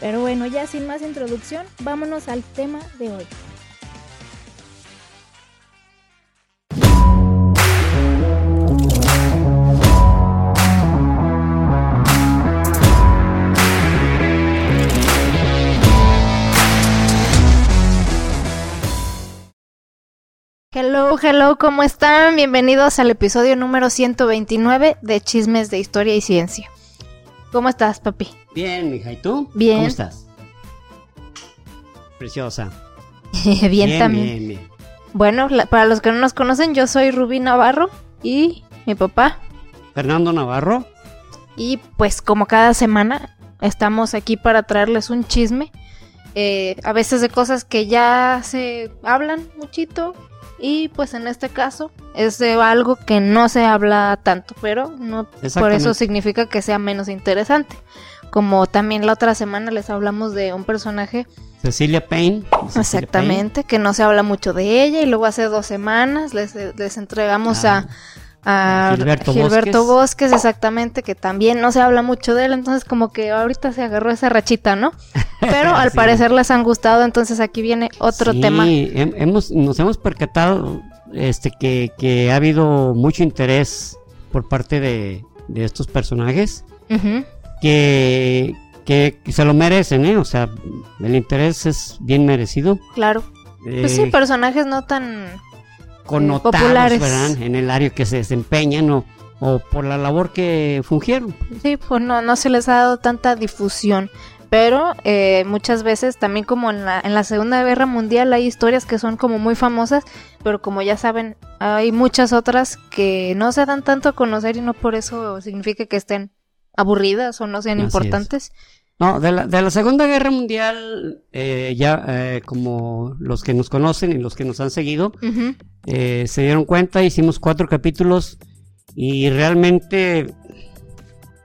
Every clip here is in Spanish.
Pero bueno, ya sin más introducción, vámonos al tema de hoy. Hello, hello, ¿cómo están? Bienvenidos al episodio número 129 de Chismes de Historia y Ciencia. ¿Cómo estás, papi? Bien, mija, ¿y tú? Bien. ¿Cómo estás? Preciosa. bien, también. Bueno, la- para los que no nos conocen, yo soy Rubí Navarro y mi papá. Fernando Navarro. Y pues como cada semana estamos aquí para traerles un chisme. eh, a veces de cosas que ya se hablan muchito. Y pues en este caso es de algo que no se habla tanto, pero no por eso significa que sea menos interesante. Como también la otra semana les hablamos de un personaje Cecilia Payne. Cecilia Exactamente, que no se habla mucho de ella y luego hace dos semanas les, les entregamos Ah, a, a Gilberto Gilberto, Bosques. Bosques. exactamente, que también no se habla mucho de él, entonces como que ahorita se agarró esa rachita, ¿no? Pero al Sí. parecer les han gustado, entonces aquí viene otro Sí, tema. hem- hemos, nos hemos percatado este, que, que ha habido mucho interés por parte de, de estos personajes Ujú, que, que se lo merecen, ¿eh? O sea, el interés es bien merecido. claro. Pues sí, Eh, personajes no tan... connotados, populares. ¿verdad? En el área que se desempeñan o, o por la labor que fungieron. Sí, pues no, no se les ha dado tanta difusión. Pero eh, muchas veces, también como en la, en la Segunda Guerra Mundial, hay historias que son como muy famosas, pero como ya saben, hay muchas otras que no se dan tanto a conocer y no por eso significa que estén aburridas o no sean Así es. importantes. No, de la, de la Segunda Guerra Mundial, eh, ya eh, como los que nos conocen y los que nos han seguido, eh, se dieron cuenta, hicimos cuatro capítulos y realmente,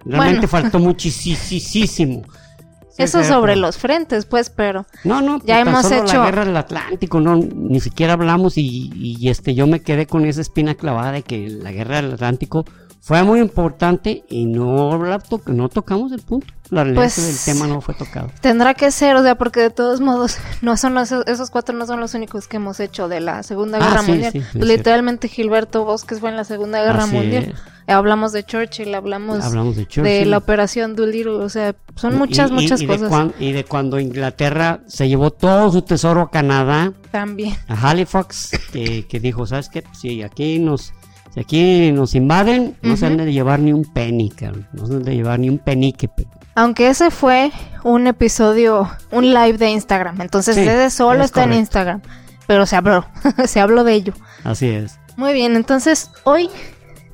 Bueno. realmente faltó muchísimo. Eso sobre los frentes, pues, pero No, no, Ya tan hemos solo hecho- la guerra del Atlántico, no, ni siquiera hablamos y, y, este, yo me quedé con esa espina clavada de que la guerra del Atlántico fue muy importante y no, la to- no tocamos el punto. La realidad Pues- es que el tema no fue tocado. tendrá que ser, o sea, porque de todos modos, no son los- esos cuatro no son los únicos que hemos hecho de la Segunda Ah, Guerra sí, Mundial. sí, Pues, literalmente Gilberto Bosques fue en la Segunda Guerra Así Mundial. es. Hablamos de Churchill, hablamos Hablamos de de Churchill. la operación Doolittle, o sea, son muchas, Y- y- muchas y de cosas cuan- y de cuando Inglaterra se llevó todo su tesoro a Canadá, también. a Halifax, que, que dijo, ¿sabes qué? Si aquí nos, si aquí nos invaden, no se han de llevar ni un penny, cabrón. No se han de llevar ni un penique. pe- Aunque ese fue un episodio, un live de Instagram, entonces Sí, ese solo es está en. Instagram, pero se habló, se habló de ello. Así es. Muy bien, entonces hoy,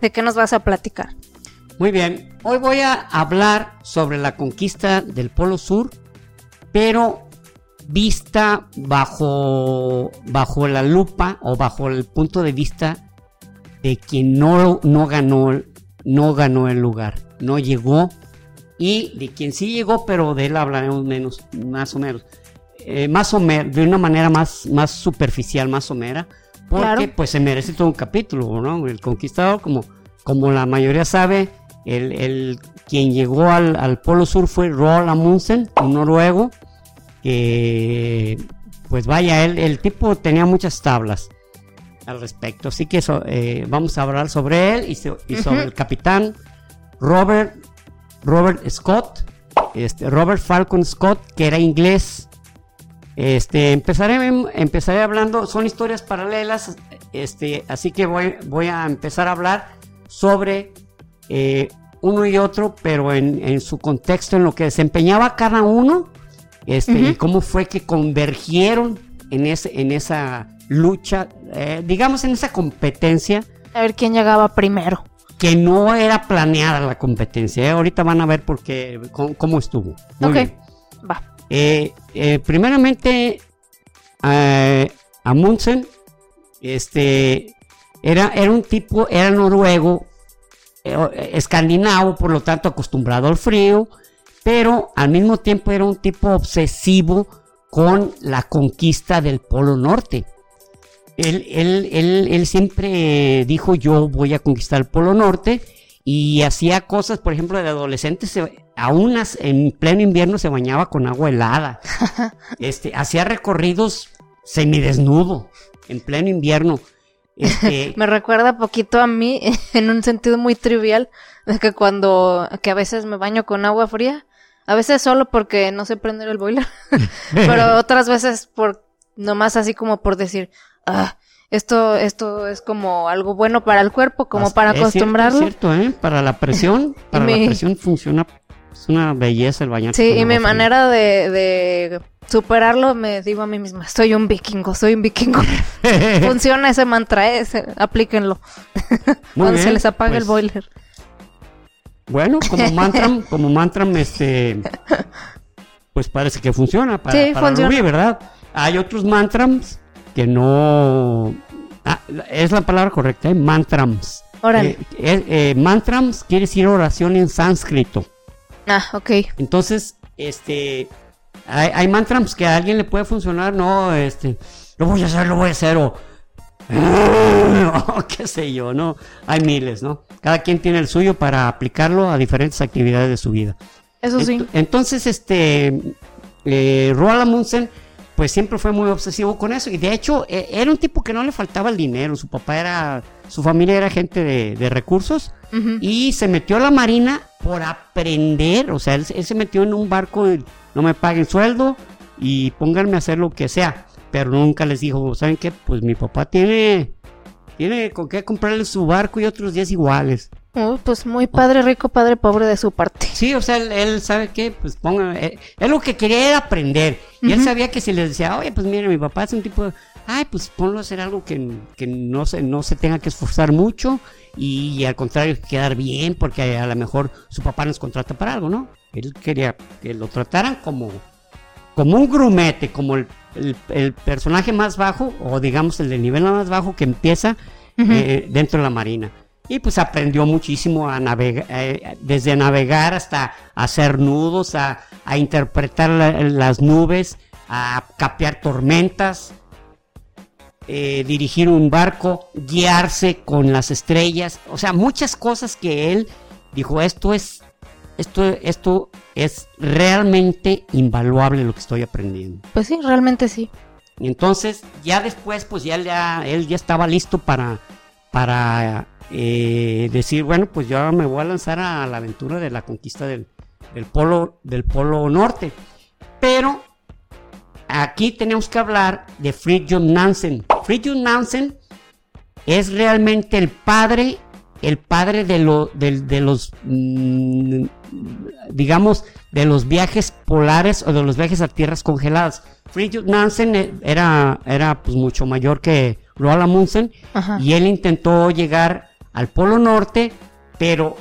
¿de qué nos vas a platicar? Muy bien, hoy voy a hablar sobre la conquista del Polo Sur, pero vista bajo, bajo la lupa o bajo el punto de vista de quien no, no, ganó, no ganó el lugar, no llegó, y de quien sí llegó, pero de él hablaremos menos, más o menos. Eh, más o menos, de una manera más, más superficial, más somera, porque Claro. pues se merece todo un capítulo, ¿no? El conquistador, como, como la mayoría sabe, el, el- quien llegó al, al Polo Sur fue Roald Amundsen, un noruego, que pues vaya, él, el tipo tenía muchas tablas al respecto, así que eso, eh, vamos a hablar sobre él y, so- y sobre el capitán Robert, Robert Scott, este, Robert Falcon Scott, que era inglés. Este, empezaré, empezaré hablando, son historias paralelas, este, así que voy, voy a empezar a hablar sobre eh, uno y otro, pero en, en su contexto, en lo que desempeñaba cada uno, este, y cómo fue que convergieron en, ese, en esa lucha, eh, digamos en esa competencia A ver quién llegaba primero. que no era planeada la competencia. ¿eh? Ahorita van a ver por qué, cómo, cómo estuvo. Muy ok, bien. va. Eh, primeramente, Amundsen, este, era, era un tipo, era noruego, escandinavo, por lo tanto acostumbrado al frío, pero al mismo tiempo era un tipo obsesivo con la conquista del Polo Norte. Él, él, él, él siempre dijo yo voy a conquistar el Polo Norte y hacía cosas, por ejemplo, de adolescente, se, aún en pleno invierno se bañaba con agua helada. este, hacía recorridos semidesnudo en pleno invierno. Este, me recuerda poquito a mí en un sentido muy trivial de que cuando que a veces me baño con agua fría, a veces solo porque no sé prender el boiler, pero otras veces por nomás así como por decir, ah, esto, esto es como algo bueno para el cuerpo, como para acostumbrarlo. Es cierto, ¿eh? Para la presión, para la presión funciona, es una belleza el bañar. Sí, y mi manera de, superarlo me digo a mí misma, soy un vikingo, soy un vikingo. Funciona ese mantra, ¿eh? aplíquenlo. Cuando se les apaga el pues, boiler. Bueno, como mantra, como mantra, este, pues parece que funciona para, sí, funciona. ¿verdad? Hay otros mantras que no... Ah, es la palabra correcta, ¿eh? mantrams. Eh, eh, eh, mantrams quiere decir oración en sánscrito. Ah, ok. Entonces, este... Hay, hay mantrams que a alguien le puede funcionar, no, este... Lo voy a hacer, lo voy a hacer, o... qué sé yo, ¿no? Hay miles, ¿no? Cada quien tiene el suyo para aplicarlo a diferentes actividades de su vida. Eso sí. entonces, este... Eh, Roald Amundsen pues siempre fue muy obsesivo con eso. Y de hecho, e, era un tipo que no le faltaba el dinero. Su papá era, su familia era gente de, recursos. Y se metió a la marina por aprender. O sea, él, se metió en un barco, no me paguen sueldo y pónganme a hacer lo que sea. Pero nunca les dijo, ¿saben qué? Pues mi papá tiene, tiene con qué comprarle su barco y otros días iguales. Oh, pues muy padre rico, padre pobre de su parte. Sí, o sea, él, sabe que, pues ponga, eh, él, lo que quería era aprender. Y él sabía que si le decía, oye, pues mire, mi papá es un tipo, de, ay, pues ponlo a hacer algo que, no, se, no se tenga que esforzar mucho y, al contrario quedar bien, porque a, lo mejor su papá nos contrata para algo, ¿no? Él quería que lo trataran como, como un grumete, como el, personaje más bajo, o digamos el de nivel más bajo que empieza eh, dentro de la marina y pues aprendió muchísimo a navegar, eh, desde navegar hasta hacer nudos, a, interpretar las nubes, a capear tormentas, eh, dirigir un barco, guiarse con las estrellas, o sea, muchas cosas que él dijo, esto es, esto, esto es realmente invaluable lo que estoy aprendiendo. Pues sí, realmente sí. Y entonces, ya después, pues ya, ya él ya estaba listo para, para eh, decir, bueno, pues yo me voy a lanzar a la aventura de la conquista del, polo, del polo norte. Pero aquí tenemos que hablar de Fridtjof Nansen. Fridtjof Nansen es realmente el padre, el padre de, lo, de, los, mm, digamos, de los viajes polares o de los viajes a tierras congeladas. Fridtjof Nansen eh, era, era pues mucho mayor que Roald Amundsen y él intentó llegar al Polo Norte, pero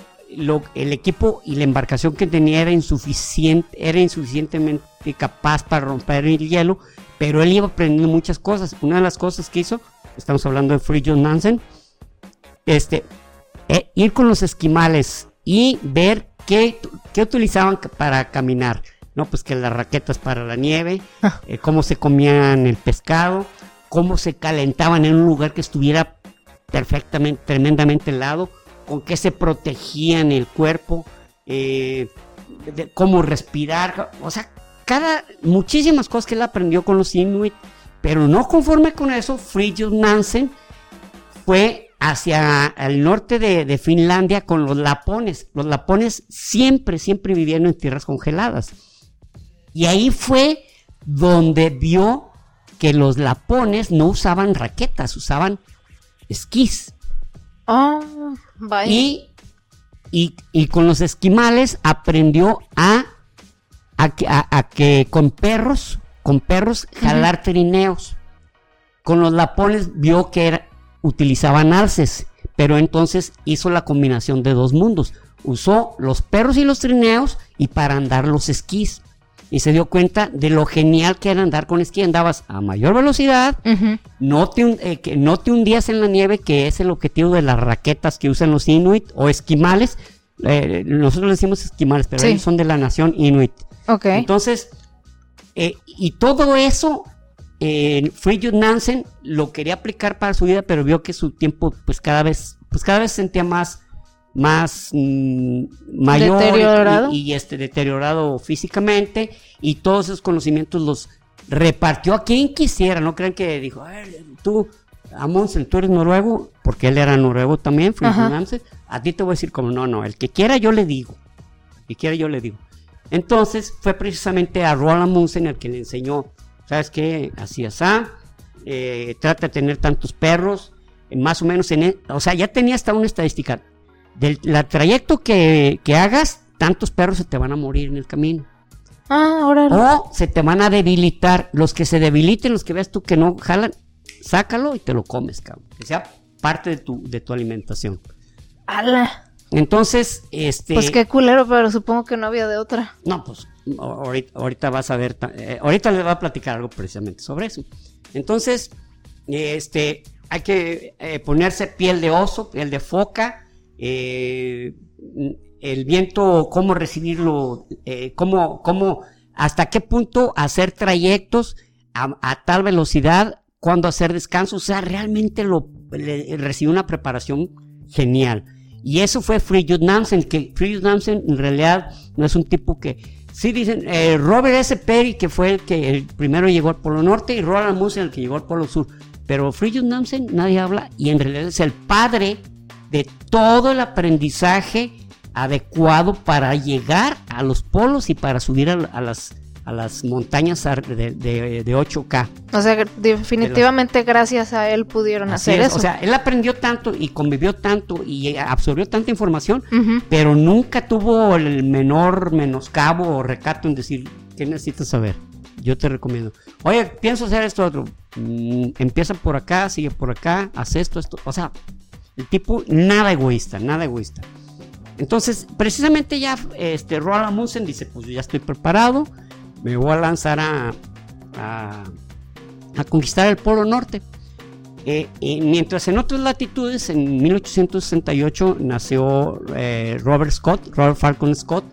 el equipo y la embarcación que tenía era, insuficiente, era insuficientemente capaz para romper el hielo, pero él iba aprendiendo muchas cosas. Una de las cosas que hizo, estamos hablando de Fridtjof Nansen, este, eh, ir con los esquimales y ver qué, qué, utilizaban para caminar. No, pues que las raquetas para la nieve, ah. eh, cómo se comían el pescado, cómo se calentaban en un lugar que estuviera perfectamente, tremendamente helado, con qué se protegían el cuerpo, eh, cómo respirar, o sea, muchísimas cosas que él aprendió con los Inuit, pero no conforme con eso, Fridtjof Nansen fue hacia el norte de, Finlandia con los lapones. Los lapones siempre, siempre vivían en tierras congeladas. Y ahí fue donde vio que los lapones no usaban raquetas, usaban esquís. Ah, y, y, con los esquimales aprendió a, a, que con perros, con perros, jalar trineos. Con los lapones vio que era, utilizaban alces, pero entonces hizo la combinación de dos mundos. Usó los perros y los trineos y para andar los esquís. Y se dio cuenta de lo genial que era andar con esquí. Andabas a mayor velocidad, no te, eh, que no te hundías en la nieve, que es el objetivo de las raquetas que usan los inuit o esquimales. Eh, nosotros le decimos esquimales, pero Sí. ellos son de la nación inuit. Entonces, eh, y todo eso, eh, Fridtjof Nansen lo quería aplicar para su vida, pero vio que su tiempo, pues cada vez, pues cada vez se sentía más, más mm, mayor y- Deteriorado. Y, y, este deteriorado físicamente, y todos esos conocimientos los repartió a quien quisiera. No crean que dijo, "A ver, tú, Amundsen, tú eres noruego, porque él era noruego también. Nansen. A ti te voy a decir como, no, no, el que quiera yo le digo. El que quiera yo le digo. Entonces fue precisamente a Roland Amundsen el que le enseñó, ¿sabes qué? Así así, eh, trata de tener tantos perros, más o menos en, e- o sea, ya tenía hasta una estadística. Del la trayecto que, que hagas, tantos perros se te van a morir en el camino. Ah, ahora. O se te van a debilitar. Los que se debiliten, los que veas tú que no jalan, sácalo y te lo comes, cabrón. Que sea parte de tu, de tu alimentación. ¡Hala! Entonces, este. Pues qué culero, pero supongo que no había de otra. No, pues ahorita, ahorita vas a ver, eh, ahorita les voy a platicar algo precisamente sobre eso. Entonces, este, hay que eh, ponerse piel de oso, piel de foca, eh, el viento, cómo recibirlo, eh, cómo, cómo, hasta qué punto hacer trayectos a, tal velocidad, cuándo hacer descansos, o sea, realmente lo recibió una preparación genial. Y eso fue Fridtjof Nansen, que Fridtjof Nansen en realidad no es un tipo que... Sí dicen, eh, Robert S. Perry, que fue el que primero llegó al Polo Norte, y Roland Amundsen, el que llegó al Polo Sur. Pero Fridtjof Nansen nadie habla, y en realidad es el padre de todo el aprendizaje adecuado para llegar a los polos y para subir a, a las, a las montañas de, de- de 8K. O sea, definitivamente gracias a él pudieron Así hacer es, eso. O sea, él aprendió tanto y convivió tanto y absorbió tanta información, pero nunca tuvo el menor menoscabo o recato en decir, ¿qué necesitas saber? Yo te recomiendo. Oye, pienso hacer esto otro. Mm, empieza por acá, sigue por acá, haz esto, esto. O sea, el tipo nada egoísta, nada egoísta. Entonces, precisamente ya este, Roald Amundsen dice, pues yo ya estoy preparado, me voy a lanzar a, a, a conquistar el Polo Norte. Eh, mientras en otras latitudes, en 1868 nació eh, Robert Scott, Robert Falcon Scott.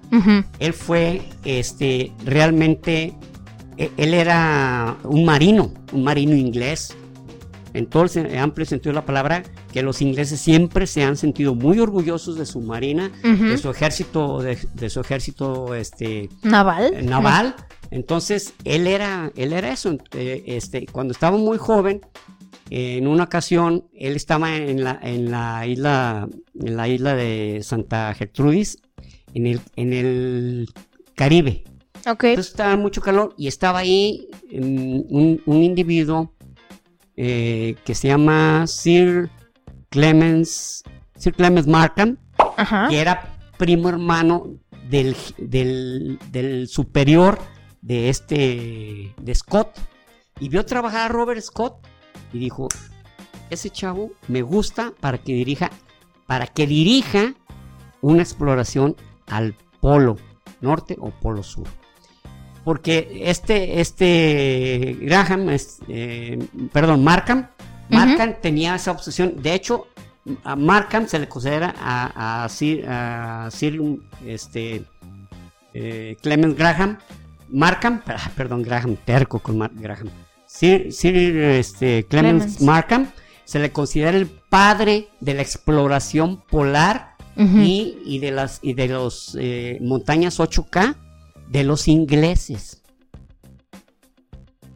Él fue este, realmente, e- él era un marino, un marino inglés. En todo el sen- amplio sentido de la palabra, que los ingleses siempre se han sentido muy orgullosos de su marina, de su ejército, de, de su ejército este, Naval. eh, naval. Entonces, él era, él era eso. eh, este, cuando estaba muy joven, eh, en una ocasión, él estaba en la, en la isla, en la isla de Santa Gertrudis, en el, en el Caribe. Ok. Entonces estaba mucho calor y estaba ahí mm, un, un individuo eh, que se llama Sir Clemens, Sir Clemens Markham, Ajá. que era primo hermano del, del, del superior de este de Scott y vio trabajar a Robert Scott y dijo ese chavo me gusta para que dirija para que dirija una exploración al polo norte o polo sur porque este este Graham es, eh, perdón Markham Markham tenía esa obsesión. De hecho a Markham se le considera a, a Sir, a Sir, este, eh, Clemens Graham, Markham, ah, perdón, Graham, terco con Mar- Graham, Sir, Sir, este, Clemens, Clemens. Markham, se le considera el padre de la exploración polar y, y de las y de los eh, montañas 8K de los ingleses.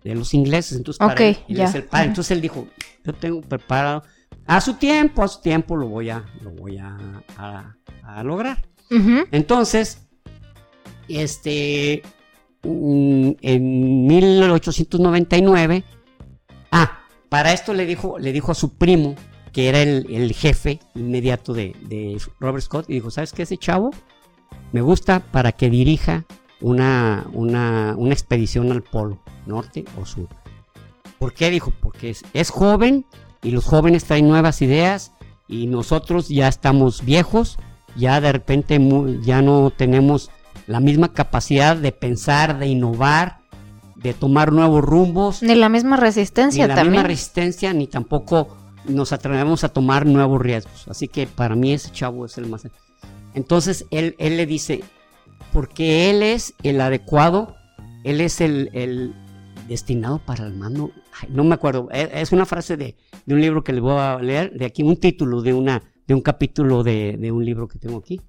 De los ingleses, entonces para él, él ya. es el padre. Entonces él dijo, yo tengo preparado a su tiempo, a su tiempo lo voy a lo voy a, a- a lograr. Entonces, este en 1899 ah, para esto le dijo le dijo a su primo que era el, el jefe inmediato de, de Robert Scott y dijo, ¿sabes qué? Ese chavo me gusta para que dirija una, una, una expedición al polo, norte o sur. ¿Por qué? Dijo, porque es, es joven y los jóvenes traen nuevas ideas y nosotros ya estamos viejos, ya de repente ya no tenemos la misma capacidad de pensar, de innovar, de tomar nuevos rumbos. Ni la misma resistencia ni la también. misma resistencia, ni tampoco nos atrevemos a tomar nuevos riesgos. Así que para mí ese chavo es el más... Entonces él, él le dice, porque él es el adecuado, él es el, el destinado para el mando. Ay, no me acuerdo, es, es una frase de, de un libro que le voy a leer, de aquí, un título de, una, de un capítulo de, de un libro que tengo aquí.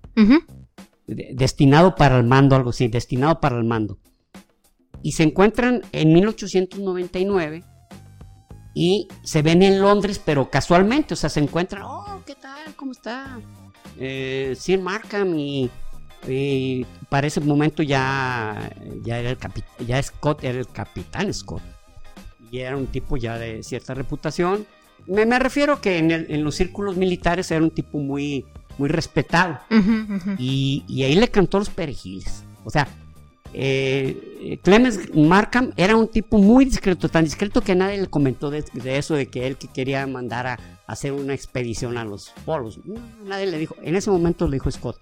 De- destinado para el mando, algo así, destinado para el mando. Y se encuentran en 1899 y se ven en Londres, pero casualmente, o sea, se encuentran, oh, ¿qué tal? ¿Cómo está? Eh, Sir Markham y, y para ese momento ya, ya era el ya Scott era el capitán Scott. Y era un tipo ya de cierta reputación. Me, me refiero que en, el- en los círculos militares era un tipo muy, muy respetado. Y, y ahí le cantó los perejiles. O sea, eh, Clemens Markham era un tipo muy discreto, tan discreto que nadie le comentó de, de eso, de que él que quería mandar a, hacer una expedición a los polos. No, nadie le dijo, en ese momento le dijo Scott,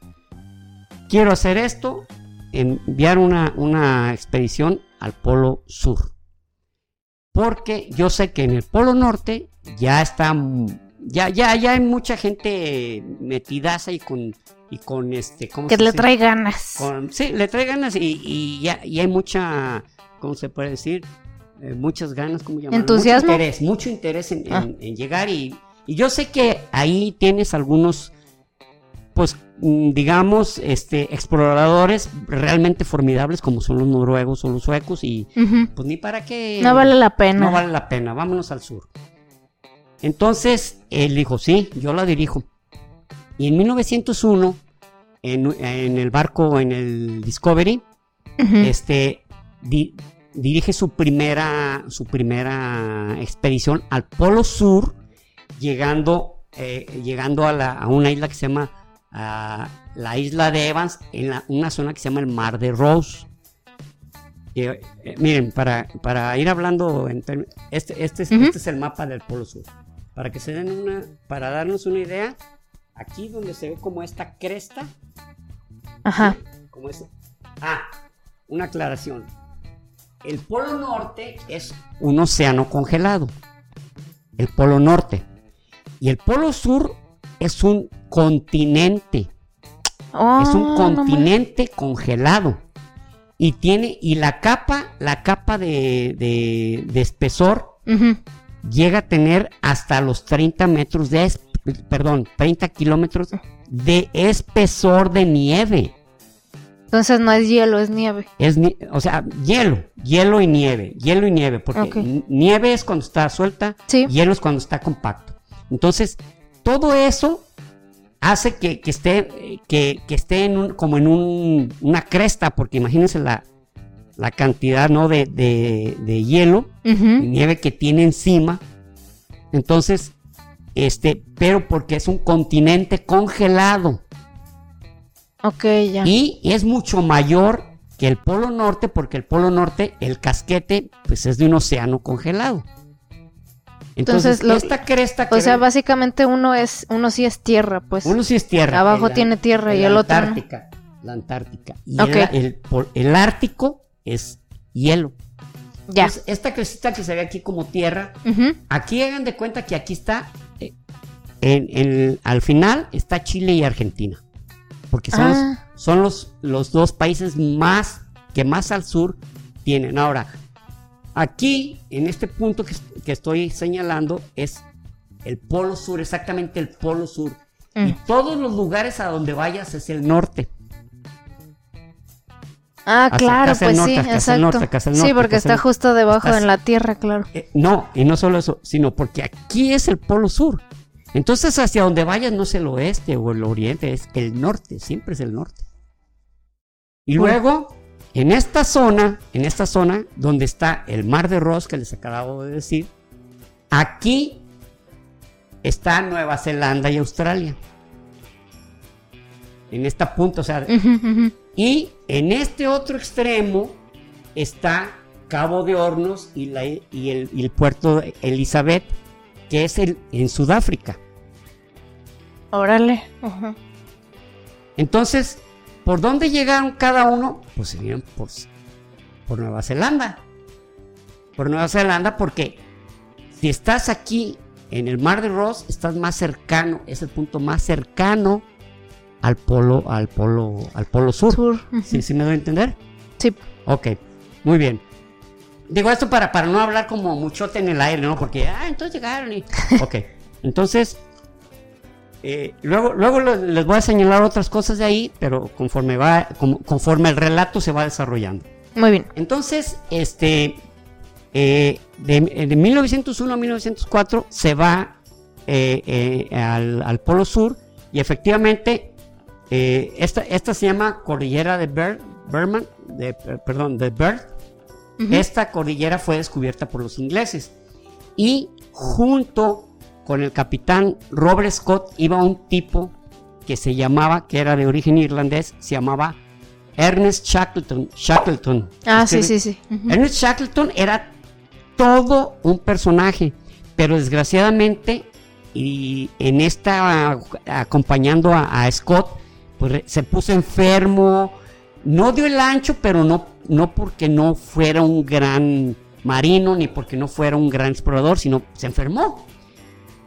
quiero hacer esto, enviar una, una expedición al polo sur. Porque yo sé que en el polo norte ya está, ya, ya, ya hay mucha gente metidaza y con, y con este, ¿cómo Que se le dice? trae ganas. Con- sí, le trae ganas y, y ya, y hay mucha, ¿cómo se puede decir? Eh, muchas ganas, ¿cómo llamarlo? ¿Entusiasmo? Mucho interés, mucho interés en, Ah. en llegar y, y yo sé que ahí tienes algunos, pues, digamos, este, exploradores realmente formidables como son los noruegos o los suecos y pues ni para qué. No vale la pena. No vale la pena, vámonos al sur. Entonces, él dijo, sí, yo la dirijo. Y en 1901, en, en el barco, en el Discovery, este, di- dirige su primera, su primera expedición al Polo Sur, llegando, eh, llegando a, la- a una isla que se llama ah, la isla de Evans, en la- una zona que se llama el Mar de Rose. Eh, miren, para, para ir hablando, en este, este, es, este es el mapa del Polo Sur. Para que se den una, para darnos una idea, aquí donde se ve como esta cresta, Ajá. como ese. Ah, una aclaración. El Polo Norte es un océano congelado. El Polo Norte. Y el Polo Sur es un continente. Oh, es un no continente congelado. Y tiene, y la capa, la capa de, de- de espesor llega a tener hasta los 30 metros de, es- perdón, 30 kilómetros de espesor de nieve. Entonces no es hielo, es nieve. Es, ni- o sea, hielo, hielo y nieve, hielo y nieve, porque nieve es cuando está suelta, Sí. hielo es cuando está compacto. Entonces, todo eso hace que, que esté, que, que esté en un- como en un- una cresta, porque imagínense la, la cantidad ¿no? de, de- de hielo y Ujú. nieve que tiene encima. Entonces, este, pero porque es un continente congelado. Ok, ya. Y es mucho mayor que el Polo Norte, porque el Polo Norte, el casquete, pues es de un océano congelado. Entonces, Entonces, lo- esta cresta que O sea, básicamente uno es, uno sí es tierra, pues. uno sí es tierra. Abajo el- tiene tierra y la el otro no. Antártica, La Antártica. Y Ok. el, el Ártico es hielo. Ya. Entonces, esta crestita que se ve aquí como tierra. Aquí hagan de cuenta que aquí está, eh, en, en- al final está Chile y Argentina. Porque son, Ah. los, son los, los dos países más que más al sur tienen. Ahora, aquí, en este punto que, que estoy señalando, es el polo sur, exactamente el polo sur. Y Mm. todos los lugares a donde vayas es el norte. Ah, Hacia- claro, hacia pues norte, sí, hacia exacto. norte, hacia el sí, norte, porque hacia está justo debajo Estás- en la tierra, claro. Eh, no, y no solo eso, sino porque aquí es el polo sur. Entonces, hacia donde vayas no es el oeste o el oriente, es el norte, siempre es el norte. Y luego, en esta zona, en esta zona donde está el mar de Ross, que les acabo de decir, aquí está Nueva Zelanda y Australia. En esta punta, o sea, y en este otro extremo está Cabo de Hornos y, la- y el, y el puerto de Elizabeth, que es el, en Sudáfrica. Órale. Entonces, ¿por dónde llegaron cada uno? Pues vinieron por, por Nueva Zelanda. Por Nueva Zelanda porque si estás aquí en el Mar de Ross, estás más cercano, es el punto más cercano al polo, al polo, al polo sur. Sur. ¿Sí, sí me doy a entender? Sí. Ok, muy bien. Digo esto para, para no hablar como muchote en el aire, ¿no? Porque, ah, entonces llegaron y... Ok, entonces, eh, luego, luego les voy a señalar otras cosas de ahí, pero conforme va, conforme el relato se va desarrollando. Muy bien. Entonces, este, eh, de, de 1901 a 1904 se va eh, eh, al, al Polo Sur y efectivamente eh, esta, esta se llama Cordillera de Ber- Berman, de, eh, perdón, de Bird. Esta cordillera fue descubierta por los ingleses y junto con el capitán Robert Scott iba un tipo que se llamaba, que era de origen irlandés, se llamaba Ernest Shackleton. Shackleton. Ah, sí, sí, sí. Ernest Shackleton era todo un personaje, pero desgraciadamente, y en esta acompañando a, a Scott, pues se puso enfermo, no dio el ancho, pero no, no porque no fuera un gran marino, ni porque no fuera un gran explorador, sino se enfermó.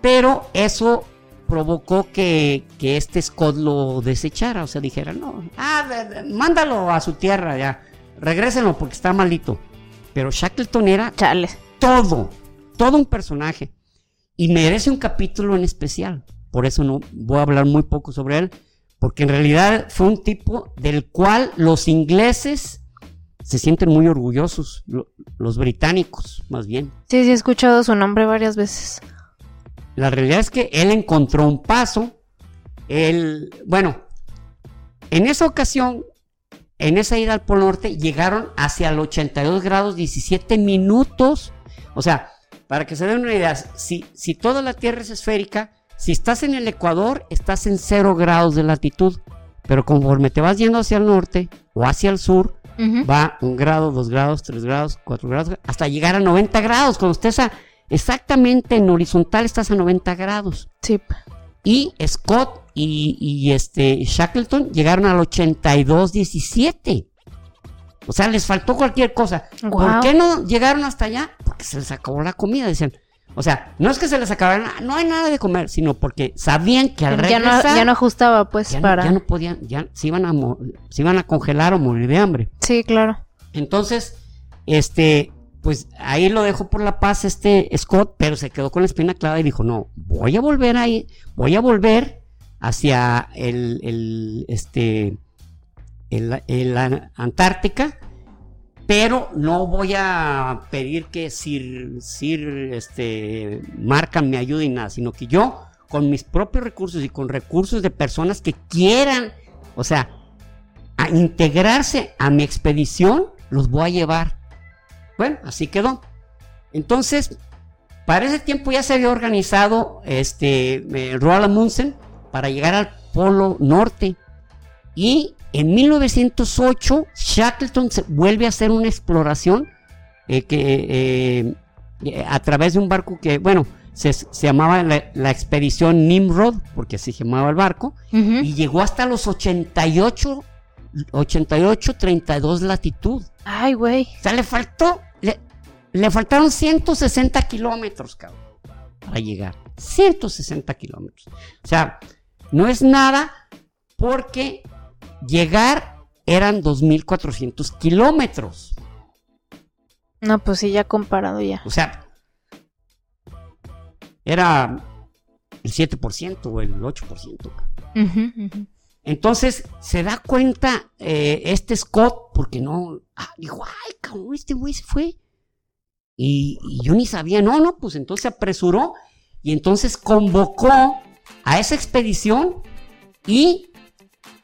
Pero eso provocó que, que este Scott lo desechara, o sea, dijera, no, ah, mándalo a su tierra ya, regrésenlo porque está malito. Pero Shackleton era Chale. todo, todo un personaje. Y merece un capítulo en especial. Por eso no voy a hablar muy poco sobre él. Porque en realidad fue un tipo del cual los ingleses se sienten muy orgullosos. lo- Los británicos, más bien. Sí, sí, he escuchado su nombre varias veces. La realidad es que él encontró un paso. Él, bueno, en esa ocasión, en esa ida al Polo Norte, llegaron hacia el 82 grados 17 minutos. O sea, para que se den una idea, si, si toda la Tierra es esférica, si estás en el Ecuador, estás en 0 grados de latitud. Pero conforme te vas yendo hacia el norte o hacia el sur, va un grado, dos grados, tres grados, cuatro grados, hasta llegar a 90 grados. Cuando estés a- exactamente en horizontal, estás a 90 grados. Sí. Y Scott y, y este Shackleton llegaron al 82-17. O sea, les faltó cualquier cosa. ¿Por qué no llegaron hasta allá? Porque se les acabó la comida, decían. O sea, no es que se les acabara, no hay nada de comer, sino porque sabían que al Ya no, regresar ya no ajustaba, pues, ya no- para... ya no podían, ya se iban, a se iban a congelar o morir de hambre. Sí, claro. Entonces, este, pues ahí lo dejó por la paz este Scott, pero se quedó con la espina clavada y dijo, no, voy a volver ahí, voy a volver hacia el, el, este, el, el An- Antártica, pero no voy a pedir que Sir, Sir, este, Marca me ayude y nada, sino que yo, con mis propios recursos y con recursos de personas que quieran, o sea, a integrarse a mi expedición, los voy a llevar. Bueno, así quedó. Entonces, para ese tiempo ya se había organizado este eh, Roald Amundsen para llegar al Polo Norte. Y en 1908, Shackleton se vuelve a hacer una exploración eh, que, eh, eh, a través de un barco que, bueno, se, se llamaba la, la expedición Nimrod, porque así se llamaba el barco, y llegó hasta los 88, 88, 32 latitud. Ay, güey. O sea, le faltó, le, le faltaron 160 kilómetros, cabrón, para llegar. 160 kilómetros. O sea, no es nada porque llegar eran 2.400 kilómetros. No, pues sí, ya comparado ya. O sea, era el 7% o el 8%. cabrón. Ujú, ujú. Entonces se da cuenta eh, este Scott, porque no, ah, dijo, ay, cabrón, este güey se fue. Y, yo ni sabía, no, no, pues entonces se apresuró y entonces convocó a esa expedición y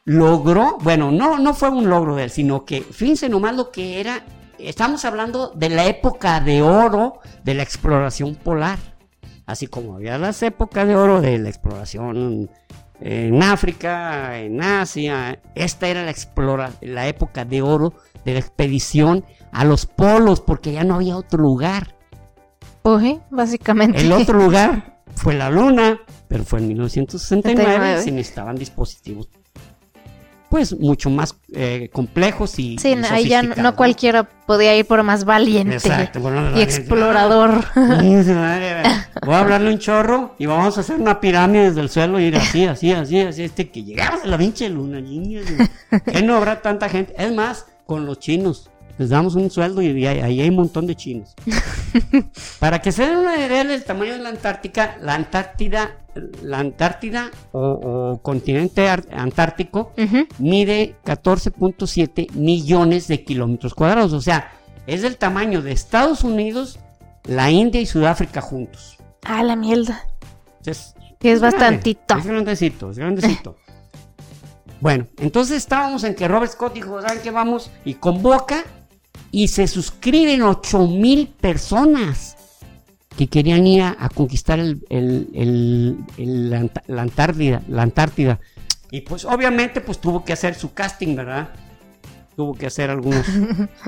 logró, bueno, no, no fue un logro de él, sino que, fíjense nomás lo que era, estamos hablando de la época de oro de la exploración polar, así como había las épocas de oro de la exploración en África, en Asia. Esta era la, explora, la época de oro de la expedición a los polos, porque ya no había otro lugar. Sí, básicamente. El otro lugar fue la Luna, pero fue en 1969 y 69. se necesitaban dispositivos pues mucho más eh, complejos y Sí, y ahí ya no, cualquiera podía ir por más valiente Exacto, y explorador. Voy a hablarle un chorro y vamos a hacer una pirámide desde el suelo y ir así, así, así, así, este que llegamos a la pinche luna, niños. Que no habrá tanta gente. Es más, con los chinos. Les damos un sueldo y ahí, hay un montón de chinos. Para que se den una idea del tamaño de la Antártica, la Antártida, la Antártida o, o continente antártico mide 14.7 millones de kilómetros cuadrados. O sea, es del tamaño de Estados Unidos, la India y Sudáfrica juntos. Ah, la mierda. Es, es grande, bastantito. Es grandecito, es grandecito. bueno, entonces estábamos en que Robert Scott dijo, ¿saben qué? Vamos y convoca y se suscriben 8 mil personas que querían ir a, a conquistar el, el- el- la, Antártida, la Antártida. Y pues obviamente pues tuvo que hacer su casting, ¿verdad? Tuvo que hacer algunos...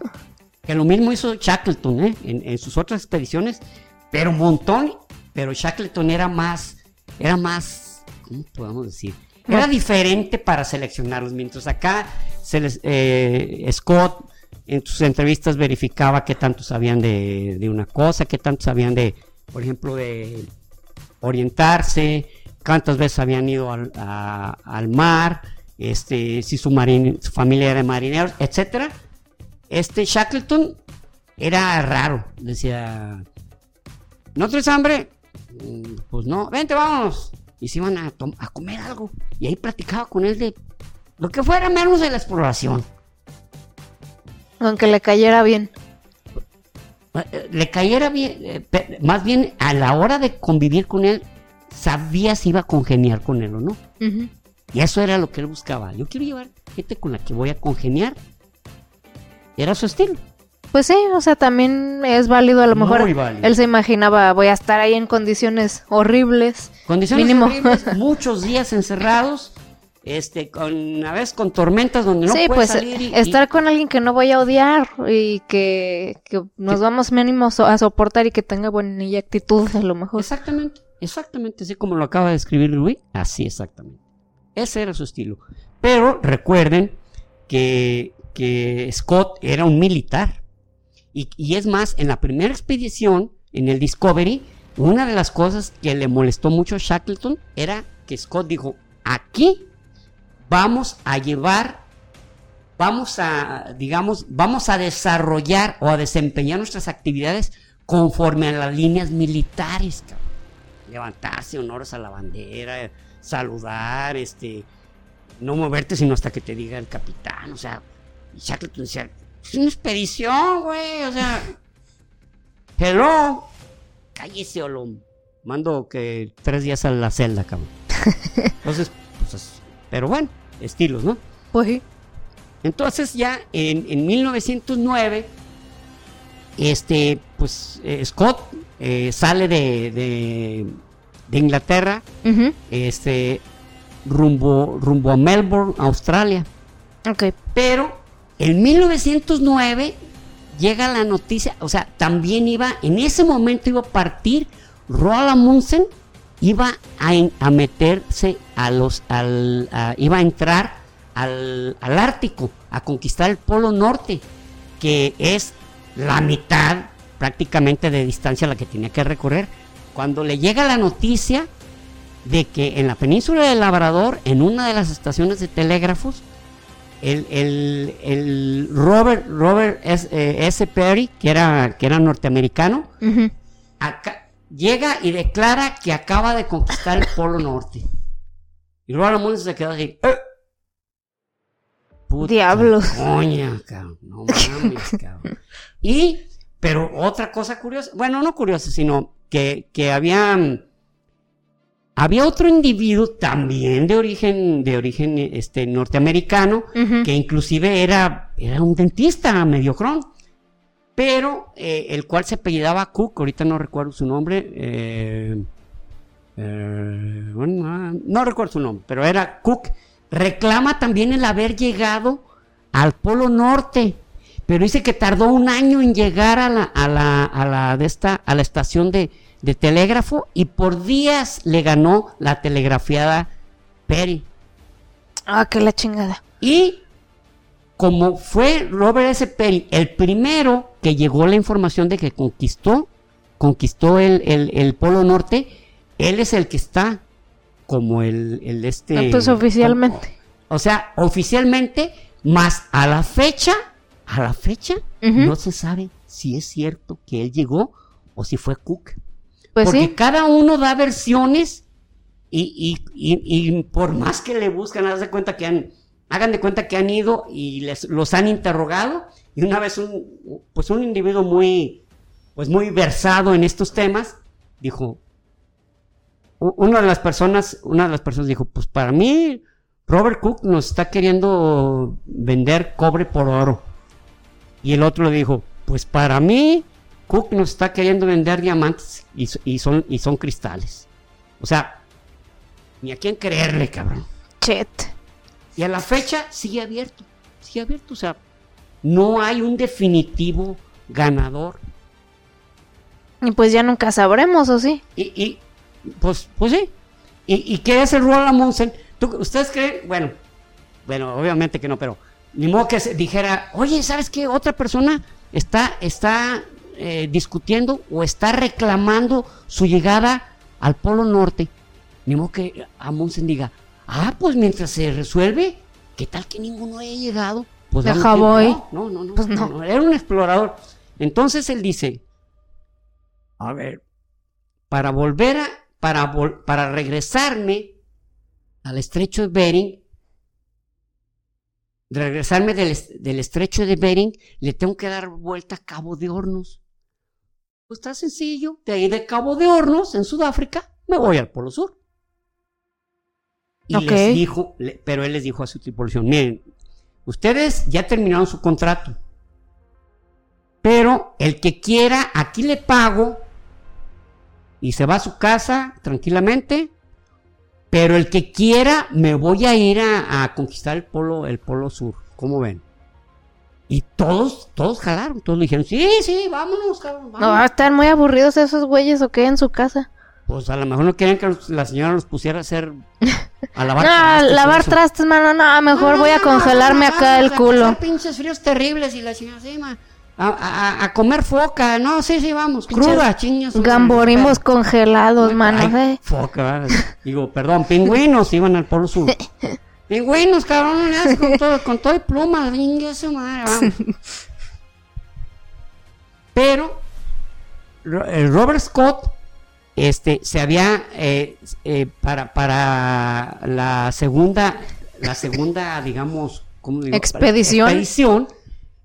que lo mismo hizo Shackleton, ¿eh? En, en sus otras expediciones, pero un montón, pero Shackleton era más, era más, ¿cómo podemos decir? Era diferente para seleccionarlos, mientras acá se les, eh, Scott en sus entrevistas verificaba qué tanto sabían de, una cosa, qué tanto sabían de, por ejemplo, de orientarse, cuántas veces habían ido al, mar, este, si su, familia era de marineros, etcétera. Este Shackleton era raro, decía, ¿no traes hambre? "Mm, Pues no, vente, vamos. Y se iban a, a comer algo. Y ahí platicaba con él de lo que fuera menos de la exploración. Aunque le cayera bien. Eh, Le cayera bien, eh, más bien a la hora de convivir con él, sabía si iba a congeniar con él o no. Y eso era lo que él buscaba. Yo quiero llevar gente con la que voy a congeniar. Era su estilo. Pues sí, o sea, también es válido. A lo Muy mejor válido. él se imaginaba, voy a estar ahí en condiciones horribles. Condiciones Mínimo. horribles, muchos días encerrados, este, con a veces con tormentas donde no sí, puedes pues salir y, estar con alguien que no voy a odiar y que, que nos vamos mínimo so- a soportar y que tenga buena actitud a lo mejor. exactamente, exactamente, así como lo acaba de escribir Luis, así exactamente. Ese era su estilo. Pero recuerden que, que Scott era un militar. Y, y es más, en la primera expedición, en el Discovery, una de las cosas que le molestó mucho a Shackleton era que Scott dijo, aquí vamos a llevar, vamos a, digamos, vamos a desarrollar o a desempeñar nuestras actividades conforme a las líneas militares, cabrón. Levantarse, honores a la bandera, saludar, este, no moverte sino hasta que te diga el capitán, o sea, y Shackleton decía, es una expedición, güey, o sea, hello, cállese, o mando que tres días a la celda, cabrón. Entonces, pues, es- pero bueno, estilos, ¿no? Pues sí. Entonces ya en, en 1909, este, pues eh, Scott eh, sale de, de, de Inglaterra, este, rumbo, rumbo a Melbourne, Australia. Ok. Pero en 1909 llega la noticia, o sea, también iba, en ese momento iba a partir Roald Amundsen, iba a, meterse a los, al, a- iba a entrar al, al Ártico, a conquistar el Polo Norte, que es la mitad prácticamente de distancia la que tenía que recorrer. Cuando le llega la noticia de que en la península del Labrador, en una de las estaciones de telégrafos, el, el- el Robert, Robert S, eh, S. Perry, que era, que era norteamericano, acá, llega y declara que acaba de conquistar el Polo Norte. Y Amundsen se quedó así. "Eh". Puta Diablos. coña, cabrón. No mames, cabrón. Y, pero otra cosa curiosa, bueno, no curiosa, sino que, que había, había otro individuo también de origen, de origen este, norteamericano, que inclusive era, era un dentista mediocrón, pero eh, el cual se apellidaba Cook, ahorita no recuerdo su nombre, eh, eh, bueno, no recuerdo su nombre, pero era Cook, reclama también el haber llegado al Polo Norte, pero dice que tardó un año en llegar a la, a la, a la, de esta, a la estación de, de telégrafo y por días le ganó la telegrafiada Perry. Ah, que la chingada. Y como fue Robert S. Perry el primero que llegó la información de que conquistó, conquistó el, el- el Polo Norte, él es el que está como el, el este... Ah, pues oficialmente. O sea, oficialmente, más a la fecha, a la fecha, no se sabe si es cierto que él llegó o si fue Cook. Pues Porque sí. cada uno da versiones y, y- y- y por más que le buscan, haz de cuenta que han, hagan de cuenta que han ido y les, los han interrogado. Y una vez un, pues un individuo muy, pues muy versado en estos temas, dijo, una de las personas, una de las personas dijo, pues para mí, Robert Cook nos está queriendo vender cobre por oro. Y el otro dijo, pues para mí, Cook nos está queriendo vender diamantes y, y son, y son cristales. O sea, ni a quién creerle, cabrón. Chet. Y a la fecha sigue abierto, sigue abierto. O sea, no hay un definitivo ganador. Y pues ya nunca sabremos, ¿o sí? Y, y, pues, pues sí. ¿Y, y qué es el Roland Amundsen? ¿Tú- ¿Ustedes creen? Bueno, bueno, obviamente que no, pero ni modo que se dijera, oye, ¿sabes qué? Otra persona está, está eh, discutiendo o está reclamando su llegada al Polo Norte. Ni modo que Amundsen diga, ah, pues mientras se resuelve, ¿qué tal que ninguno haya llegado? Pues Deja voy. No, no, no, no, Pues no, no. no, era un explorador. Entonces él dice, a ver, para volver a, para, vol- para regresarme al estrecho de Bering, regresarme del estrecho de Bering, le tengo que dar vuelta a Cabo de Hornos. Pues está sencillo, de ahí de Cabo de Hornos, en Sudáfrica, me voy al Polo Sur. Y les dijo, le- pero él les dijo a su tripulación, miren, ustedes ya terminaron su contrato, pero el que quiera, aquí le pago y se va a su casa tranquilamente. Pero el que quiera, me voy a ir a, a conquistar el polo, el polo sur. ¿Cómo ven? Y todos, todos jalaron, todos dijeron, sí, sí, vámonos, cabrón, No, van a estar muy aburridos esos güeyes o qué en su casa. Pues a lo mejor no querían que la señora los pusiera a hacer, a lavar No, trastes, lavar trastes, mano, no, mejor No, voy a no, congelarme acá el culo. pinches fríos terribles y la señora, sí, ma, a, a- a comer foca, no, sí, sí, vamos, cruda, chingas. Gamborimos congelados, mano, Ay, eh. Foca, digo, perdón, pingüinos iban al Polo Sur. Pingüinos, cabrón, con todo, con todo y plumas, su madre, vamos. Pero Ro- el Robert Scott este se había eh, eh, para para la segunda la segunda digamos ¿cómo digo? Expedición. expedición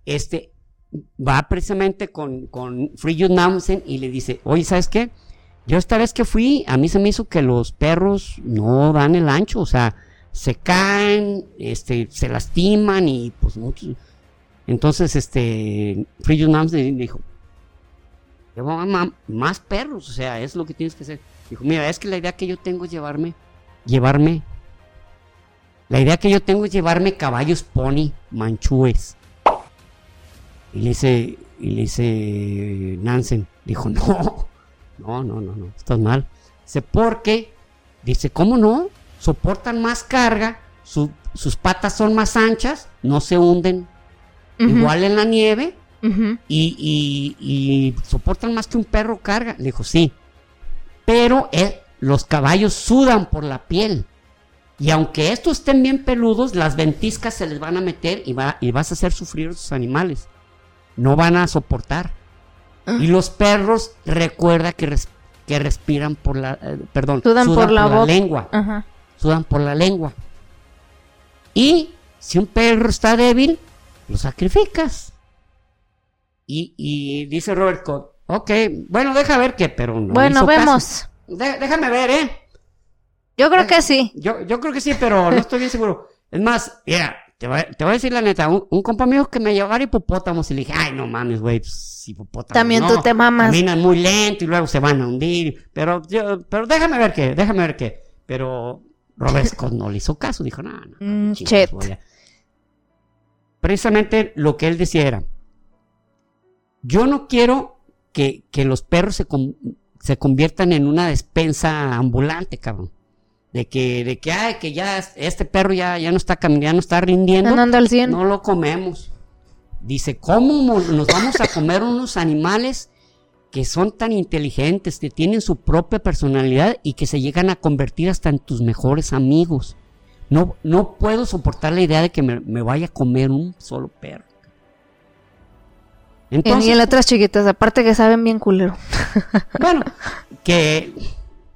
este va precisamente con con Fridtjof Nansen y le dice oye sabes qué yo esta vez que fui a mí se me hizo que los perros no dan el ancho o sea se caen este se lastiman y pues muchos entonces este Fridtjof Nansen dijo más perros, o sea, es lo que tienes que hacer. Dijo, mira, es que la idea que yo tengo es llevarme, llevarme, la idea que yo tengo es llevarme caballos pony manchúes. Y le dice, y le dice Nansen, dijo, no, no, no, no, no, estás mal. Dice, porque, dice, ¿cómo no? Soportan más carga, su- sus patas son más anchas, no se hunden, Ujú, igual en la nieve, y, y- y soportan más que un perro carga. Le dijo, sí. Pero eh, los caballos sudan por la piel. Y aunque estos estén bien peludos, las ventiscas se les van a meter y, va, y vas a hacer sufrir a sus animales. No van a soportar. Ah. Y los perros, recuerda que, res- que respiran por la... eh, perdón, Sudan por la lengua. Sudan por la lengua. Y si un perro está débil, lo sacrificas. Y, y dice Robert Scott, ok, bueno, deja ver qué, pero no. Bueno, vemos. De- déjame ver, ¿eh? Yo creo que sí. Yo, yo creo que sí, pero no estoy bien seguro. Es más, mira, te voy, te voy a decir la neta, un, un compa mío que me llevara hipopótamos y le dije, ay, no mames, güey, pues, hipopótamos. También no, tú te mamas. Caminan muy lento y luego se van a hundir. Pero yo, pero déjame ver qué, déjame ver qué. Pero Robert Scott no le hizo caso, dijo, no, no. Mm, chingas, chet. voy a-". Precisamente lo que él decía era, yo no quiero que, que los perros se, se conviertan en una despensa ambulante, cabrón. de que, de que, ay, que ya este perro ya, ya no está caminando, no está rindiendo, Andando al 100. no lo comemos. Dice, ¿cómo mo- nos vamos a comer unos animales que son tan inteligentes, que tienen su propia personalidad y que se llegan a convertir hasta en tus mejores amigos? No, no puedo soportar la idea de que me, me vaya a comer un solo perro. Y Entonces, en letras chiquitas, aparte que saben bien culero. bueno, que,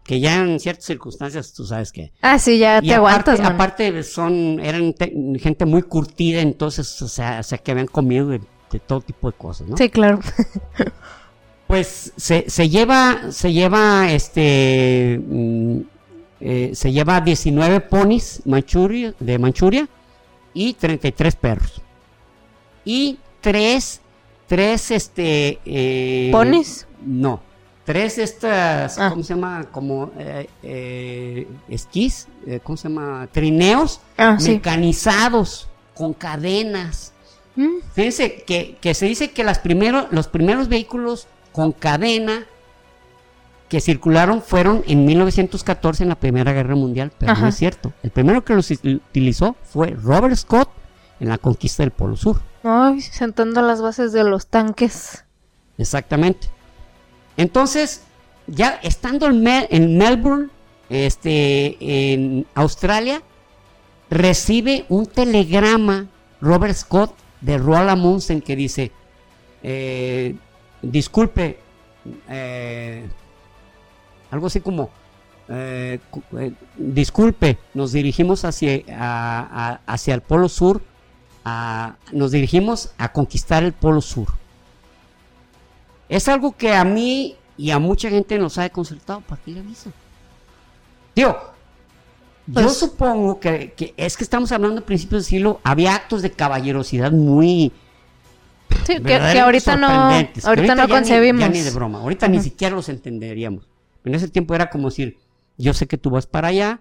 que ya en ciertas circunstancias tú sabes que Ah, sí, ya y te aguantas, aparte, man. aparte son, eran te- gente muy curtida, entonces, o sea, o sea, que habían comido de, de todo tipo de cosas, ¿no? Sí, claro. Pues se, se lleva, se lleva, este, mm, eh, se lleva 19 ponis Manchuria, de Manchuria y 33 perros. Y tres, tres, este... eh, ¿Ponis? No, tres estas, Ah. ¿cómo se llama? Como eh, eh, esquís, eh, ¿cómo se llama? Trineos Ah, sí. mecanizados con cadenas. Mm, Fíjense que, que se dice que las primero- los primeros vehículos con cadena que circularon fueron en 1914 en la Primera Guerra Mundial, pero Ajá. no es cierto. El primero que los utilizó fue Robert Scott en la conquista del Polo Sur. Ay, sentando las bases de los tanques. Exactamente. Entonces, ya estando en, Mel- en Melbourne, este, en Australia, recibe un telegrama Robert Scott de Roald Amundsen que dice, eh, disculpe, eh, algo así como, eh, cu- disculpe, nos dirigimos hacia, a- a- hacia el Polo Sur, a- nos dirigimos a conquistar el Polo Sur. Es algo que a mí y a mucha gente nos ha desconcertado. ¿Para qué le aviso? Digo, yo Pues- supongo que, que es que estamos hablando de principios de siglo, había actos de caballerosidad muy... Sí, que, ahorita no, ahorita no ni- concebimos. ya ni de broma, ahorita ni siquiera los entenderíamos. En ese tiempo era como decir, yo sé que tú vas para allá,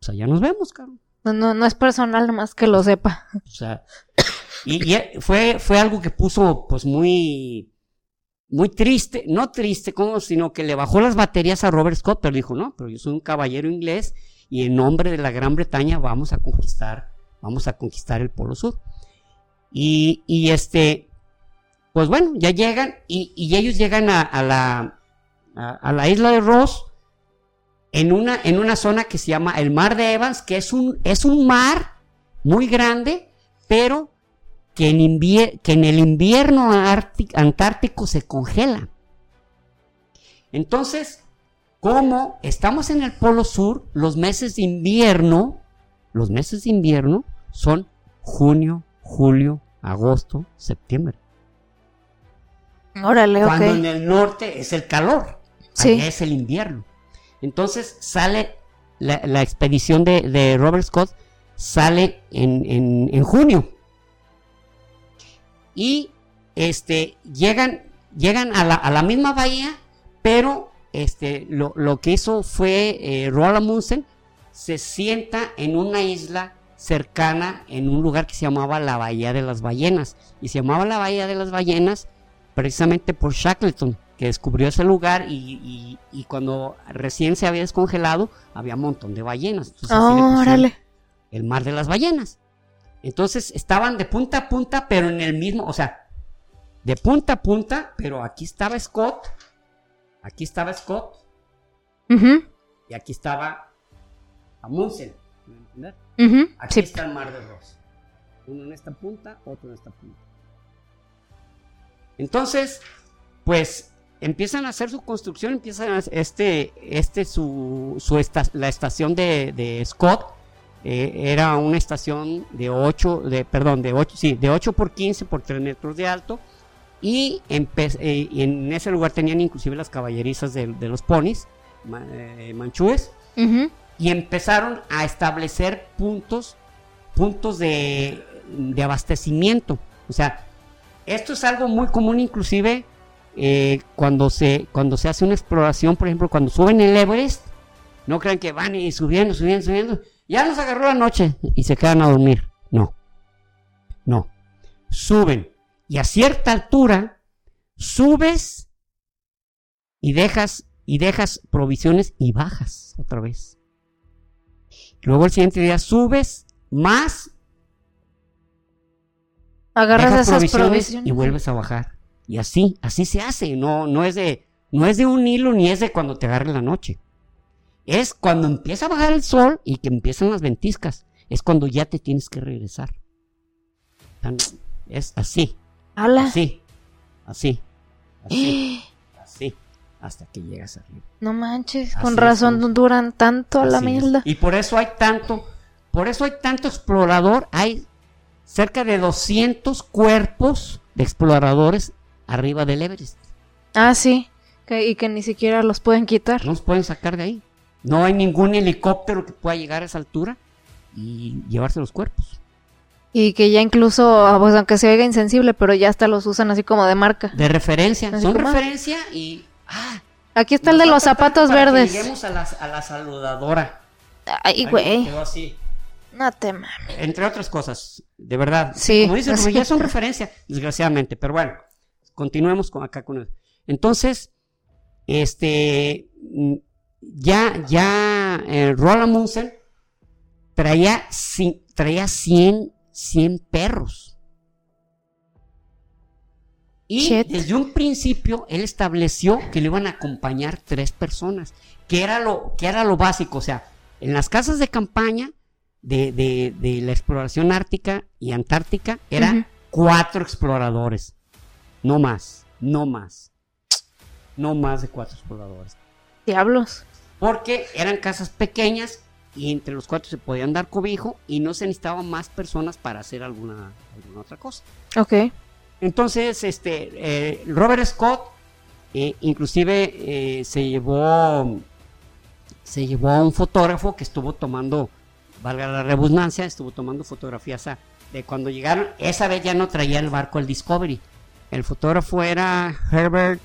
pues allá nos vemos, cabrón. No, no, es personal, nomás que lo sepa. O sea, y, fue, fue algo que puso pues muy, muy triste, no triste, como, sino que le bajó las baterías a Robert Scott, pero dijo, no, pero yo soy un caballero inglés y en nombre de la Gran Bretaña vamos a conquistar, vamos a conquistar el Polo Sur. Y, y este, pues bueno, ya llegan y, y ellos llegan a, la, a la isla de Ross en una, en una zona que se llama el Mar de Evans, que es un, es un mar muy grande, pero que en, invier- que en el invierno árti- antártico se congela. Entonces, como estamos en el Polo Sur, los meses de invierno, los meses de invierno son junio, julio, agosto, septiembre. Órale, Cuando en el norte es el calor, Sí. allá es el invierno. Entonces sale la, expedición de, Robert Scott, sale en, en- en junio. Y este, llegan, llegan a, la, a la misma bahía, pero este, lo, lo que hizo fue eh, Roald se sienta en una isla cercana, en un lugar que se llamaba la Bahía de las Ballenas. Y se llamaba la Bahía de las Ballenas precisamente por Shackleton, que descubrió ese lugar y, y- y cuando recién se había descongelado, había un montón de ballenas. Entonces, Órale. el mar de las ballenas. Entonces estaban de punta a punta, pero en el mismo, o sea, de punta a punta, pero aquí estaba Scott, aquí estaba Scott y aquí estaba Amundsen. Aquí Sí. está el mar de Ross. Uno en esta punta, otro en esta punta. Entonces, pues empiezan a hacer su construcción, empiezan a este, este su, su esta- la estación de, de Scott eh, era una estación de 8, de, perdón, de 8, sí, de 8 por 15 por 3 metros de alto y eh, y en ese lugar tenían inclusive las caballerizas de, de los ponis eh, manchúes y empezaron a establecer puntos, puntos de, de abastecimiento. O sea, esto es algo muy común inclusive eh, cuando, se, cuando se hace una exploración, por ejemplo, cuando suben el Everest, no crean que van y subiendo, subiendo, subiendo, ya nos agarró la noche y se quedan a dormir. No, no, suben y a cierta altura subes y dejas y dejas provisiones y bajas otra vez. Luego el siguiente día subes más, Agarras dejas esas provisiones, provisiones. y vuelves a bajar. Y así, así se hace. No, no es de, no es de un hilo ni es de cuando te agarre la noche. Es cuando empieza a bajar el sol y que empiezan las ventiscas. Es cuando ya te tienes que regresar. Es así, Ala. así, así, así, así, hasta que llegas arriba. No manches, Así con razón duran tanto a la mierda. Y por eso hay tanto, por eso hay tanto explorador, hay cerca de 200 cuerpos de exploradores arriba del Everest. Ah, sí. que- y que ni siquiera los pueden quitar. No los pueden sacar de ahí. No hay ningún helicóptero que pueda llegar a esa altura y llevarse los cuerpos. Y que ya incluso, ah, pues aunque se oiga insensible, pero ya hasta los usan así como de marca. De referencia, Así son como- referencia y... Ah, Aquí está el de los zapatos verdes. Lleguemos a la, a la saludadora. Ay, güey. quedó así. No te mames. Entre otras cosas, de verdad. Sí, Como dices, ya son referencia, desgraciadamente. Pero bueno, continuemos con acá con él. Entonces, este, mm, ya, ya, eh, Roland Amundsen traía, ci- traía 100, 100 perros. Y Shit. desde un principio él estableció que le iban a acompañar tres personas, que era lo, que era lo básico. O sea, en las casas de campaña de, de- de la exploración ártica y antártica eran Ujú. cuatro exploradores. No más, no más. No más de cuatro exploradores. Diablos. Porque eran casas pequeñas y entre los cuatro se podían dar cobijo y no se necesitaban más personas para hacer alguna, alguna otra cosa. Ok. Entonces, este, eh, Robert Scott, eh, inclusive eh, se llevó, se llevó a un fotógrafo que estuvo tomando, valga la redundancia, estuvo tomando fotografías a- de cuando llegaron. Esa vez ya no traía el barco el Discovery. El fotógrafo era Herbert,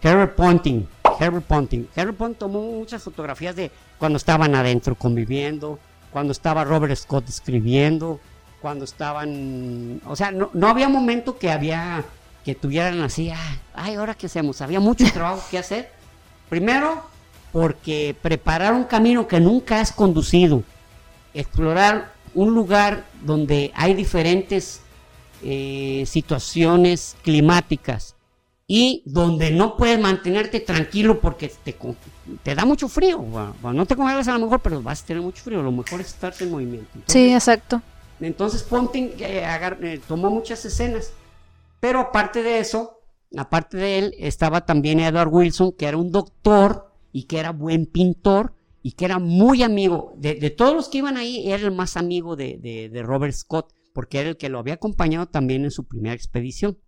Herbert Ponting. Herbert Ponting. Herbert Ponting tomó muchas fotografías de cuando estaban adentro conviviendo, cuando estaba Robert Scott escribiendo, cuando estaban, o sea, no, no había momento que había que tuvieran así, "Ah, ay, ahora qué hacemos, había mucho trabajo que hacer. Primero, porque preparar un camino que nunca has conducido, explorar un lugar donde hay diferentes eh, situaciones climáticas y donde no puedes mantenerte tranquilo porque te, te da mucho frío. Bueno, no te congelas a lo mejor, pero vas a tener mucho frío. Lo mejor es estarte en movimiento. Entonces, Sí, exacto. entonces Ponting eh, agar- eh, tomó muchas escenas. Pero aparte de eso, aparte de él, estaba también Edward Wilson, que era un doctor y que era buen pintor y que era muy amigo. De, de todos los que iban ahí, era el más amigo de, de- de Robert Scott, porque era el que lo había acompañado también en su primera expedición.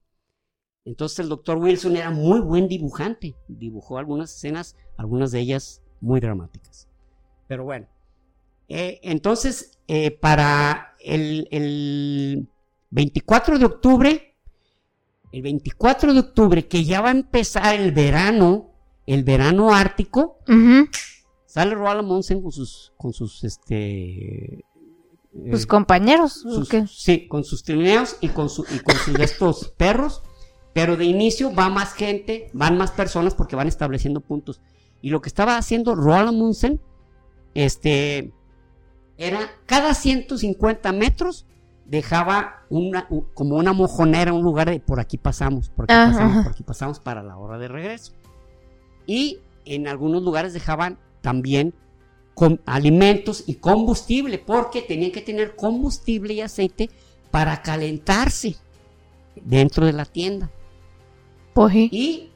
Entonces el doctor Wilson era muy buen dibujante. Dibujó algunas escenas, algunas de ellas muy dramáticas. Pero bueno. Eh, entonces, eh, para el, el 24 de octubre, el 24 de octubre, que ya va a empezar el verano, el verano ártico, sale Roald Amundsen con sus, con sus, este... Tus eh, compañeros. ¿o sus- qué? sí, con sus trineos y con, su, y con sus de estos perros. Pero de inicio va más gente, van más personas porque van estableciendo puntos. Y lo que estaba haciendo Roald Amundsen, este, era cada 150 metros dejaba una, como una mojonera, un lugar de por aquí pasamos, por aquí Ajá, pasamos, por aquí pasamos para la hora de regreso. Y en algunos lugares dejaban también con alimentos y combustible, porque tenían que tener combustible y aceite para calentarse dentro de la tienda. Pues. Y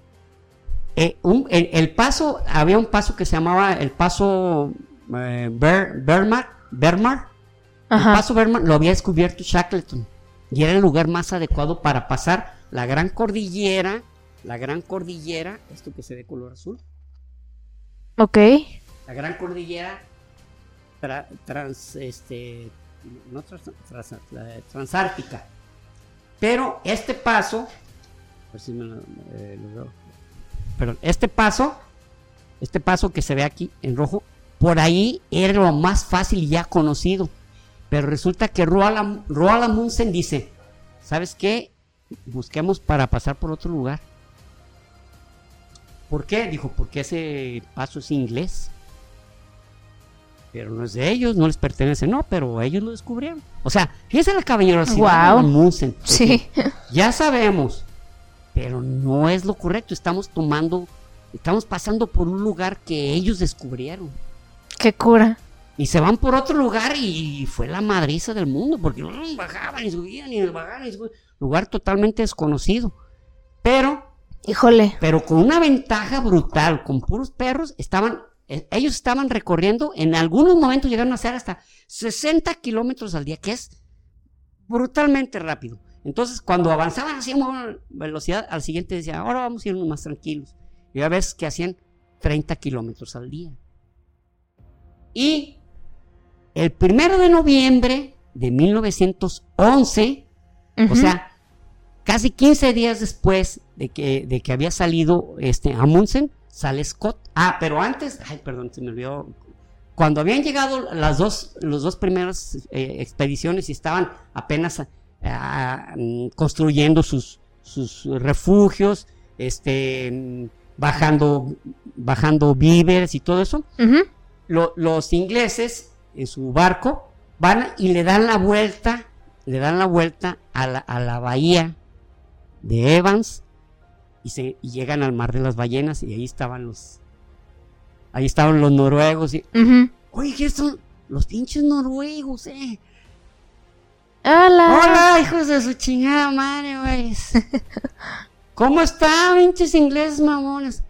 eh, un- el, el paso, había un paso que se llamaba el paso eh, Ber- Bermar, Bermar. El paso Bermar lo había descubierto Shackleton y era el lugar más adecuado para pasar la gran cordillera, la gran cordillera, esto que se ve color azul, Ok. La gran cordillera tra- trans, este, no transártica. Pero este paso, veo. Perdón, este paso, este paso que se ve aquí en rojo, por ahí era lo más fácil ya conocido. Pero resulta que Roald, Roald Amundsen dice, ¿sabes qué? Busquemos para pasar por otro lugar. ¿Por qué? Dijo, porque ese paso es inglés. Pero no es de ellos, no les pertenece, no, pero ellos lo descubrieron. O sea, fíjense la caballerosidad Guau. de Amundsen. Sí. Ya sabemos, pero no es lo correcto. Estamos tomando, estamos pasando por un lugar que ellos descubrieron. Qué cura. Y se van por otro lugar y fue la madriza del mundo, porque bajaban y subían y bajaban y subían. Lugar totalmente desconocido. Pero, Híjole. pero con una ventaja brutal, con puros perros, estaban, ellos estaban recorriendo, en algunos momentos llegaron a hacer hasta 60 kilómetros al día, que es brutalmente rápido. Entonces, cuando avanzaban así a velocidad, al siguiente decían, ahora vamos a irnos más tranquilos. Y ya ves que hacían 30 kilómetros al día. Y el primero de noviembre de 1911, o sea, casi 15 días después de que, de que había salido este Amundsen, sale Scott. Ah, pero antes, ay, perdón, se me olvidó. Cuando habían llegado las dos, los dos primeras eh, expediciones y estaban apenas mm, construyendo sus, sus refugios, este, bajando, bajando víveres y todo eso, lo- los ingleses en su barco van y le dan la vuelta, le dan la vuelta a la, a la bahía de Evans y, se, y llegan al mar de las ballenas y ahí estaban los, ahí estaban los noruegos y, Ujú. oye, ¿qué son? Los pinches noruegos, eh. Hola. Hola, hijos de su chingada madre, güey. ¿Cómo están, pinches ingleses mamones?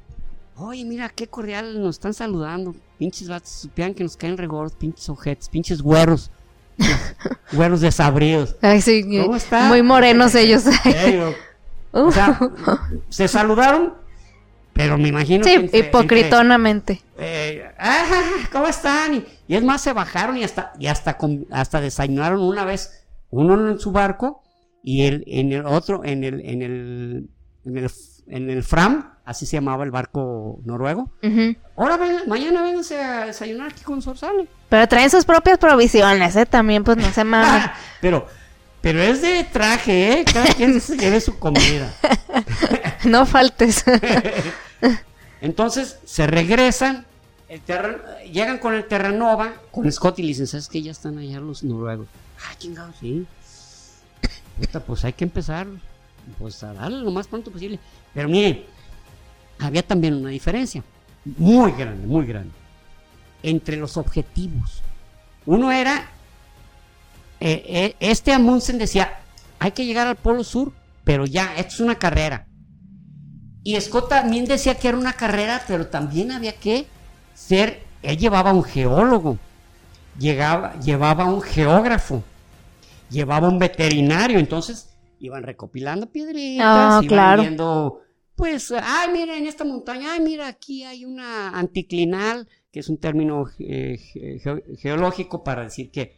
Oye, mira, qué cordial nos están saludando. Pinches vatos, supieran que nos caen regordos, pinches ojetes, pinches güeros. güeros desabridos. Ay, sí. ¿Cómo está? Muy morenos ellos. O sea, se saludaron, pero me imagino sí, que entre- hipocritonamente. eh, ah, ¿cómo están? Y, y es más, se bajaron y hasta, y hasta, hasta desayunaron una vez, uno en su barco y el, en el otro, en el, en el, en el, en el Fram, así se llamaba el barco noruego. Ujú. Ahora ven- mañana vénganse a desayunar aquí con nosotros, sale. Pero traen sus propias provisiones, ¿eh? También, pues no se mamen. pero, pero es de traje, ¿eh? Cada quien se lleve su comida. no faltes. Entonces se regresan, el llegan con el Terranova, con Scott y le dicen, ¿sabes qué? Ya están allá los noruegos. Ah, chingados, sí. Puta, pues hay que empezar pues a darle lo más pronto posible. Pero miren, había también una diferencia, muy grande, muy grande, entre los objetivos. Uno era, eh, eh, este Amundsen decía, hay que llegar al Polo Sur, pero ya, esto es una carrera. Y Scott también decía que era una carrera, pero también había que ser, él llevaba un geólogo, llegaba, llevaba un geógrafo, llevaba un veterinario, entonces iban recopilando piedritas, Ah, iban claro. viendo, pues, ay, mira, en esta montaña, ay, mira, aquí hay una anticlinal, que es un término eh, ge- ge- geológico para decir que,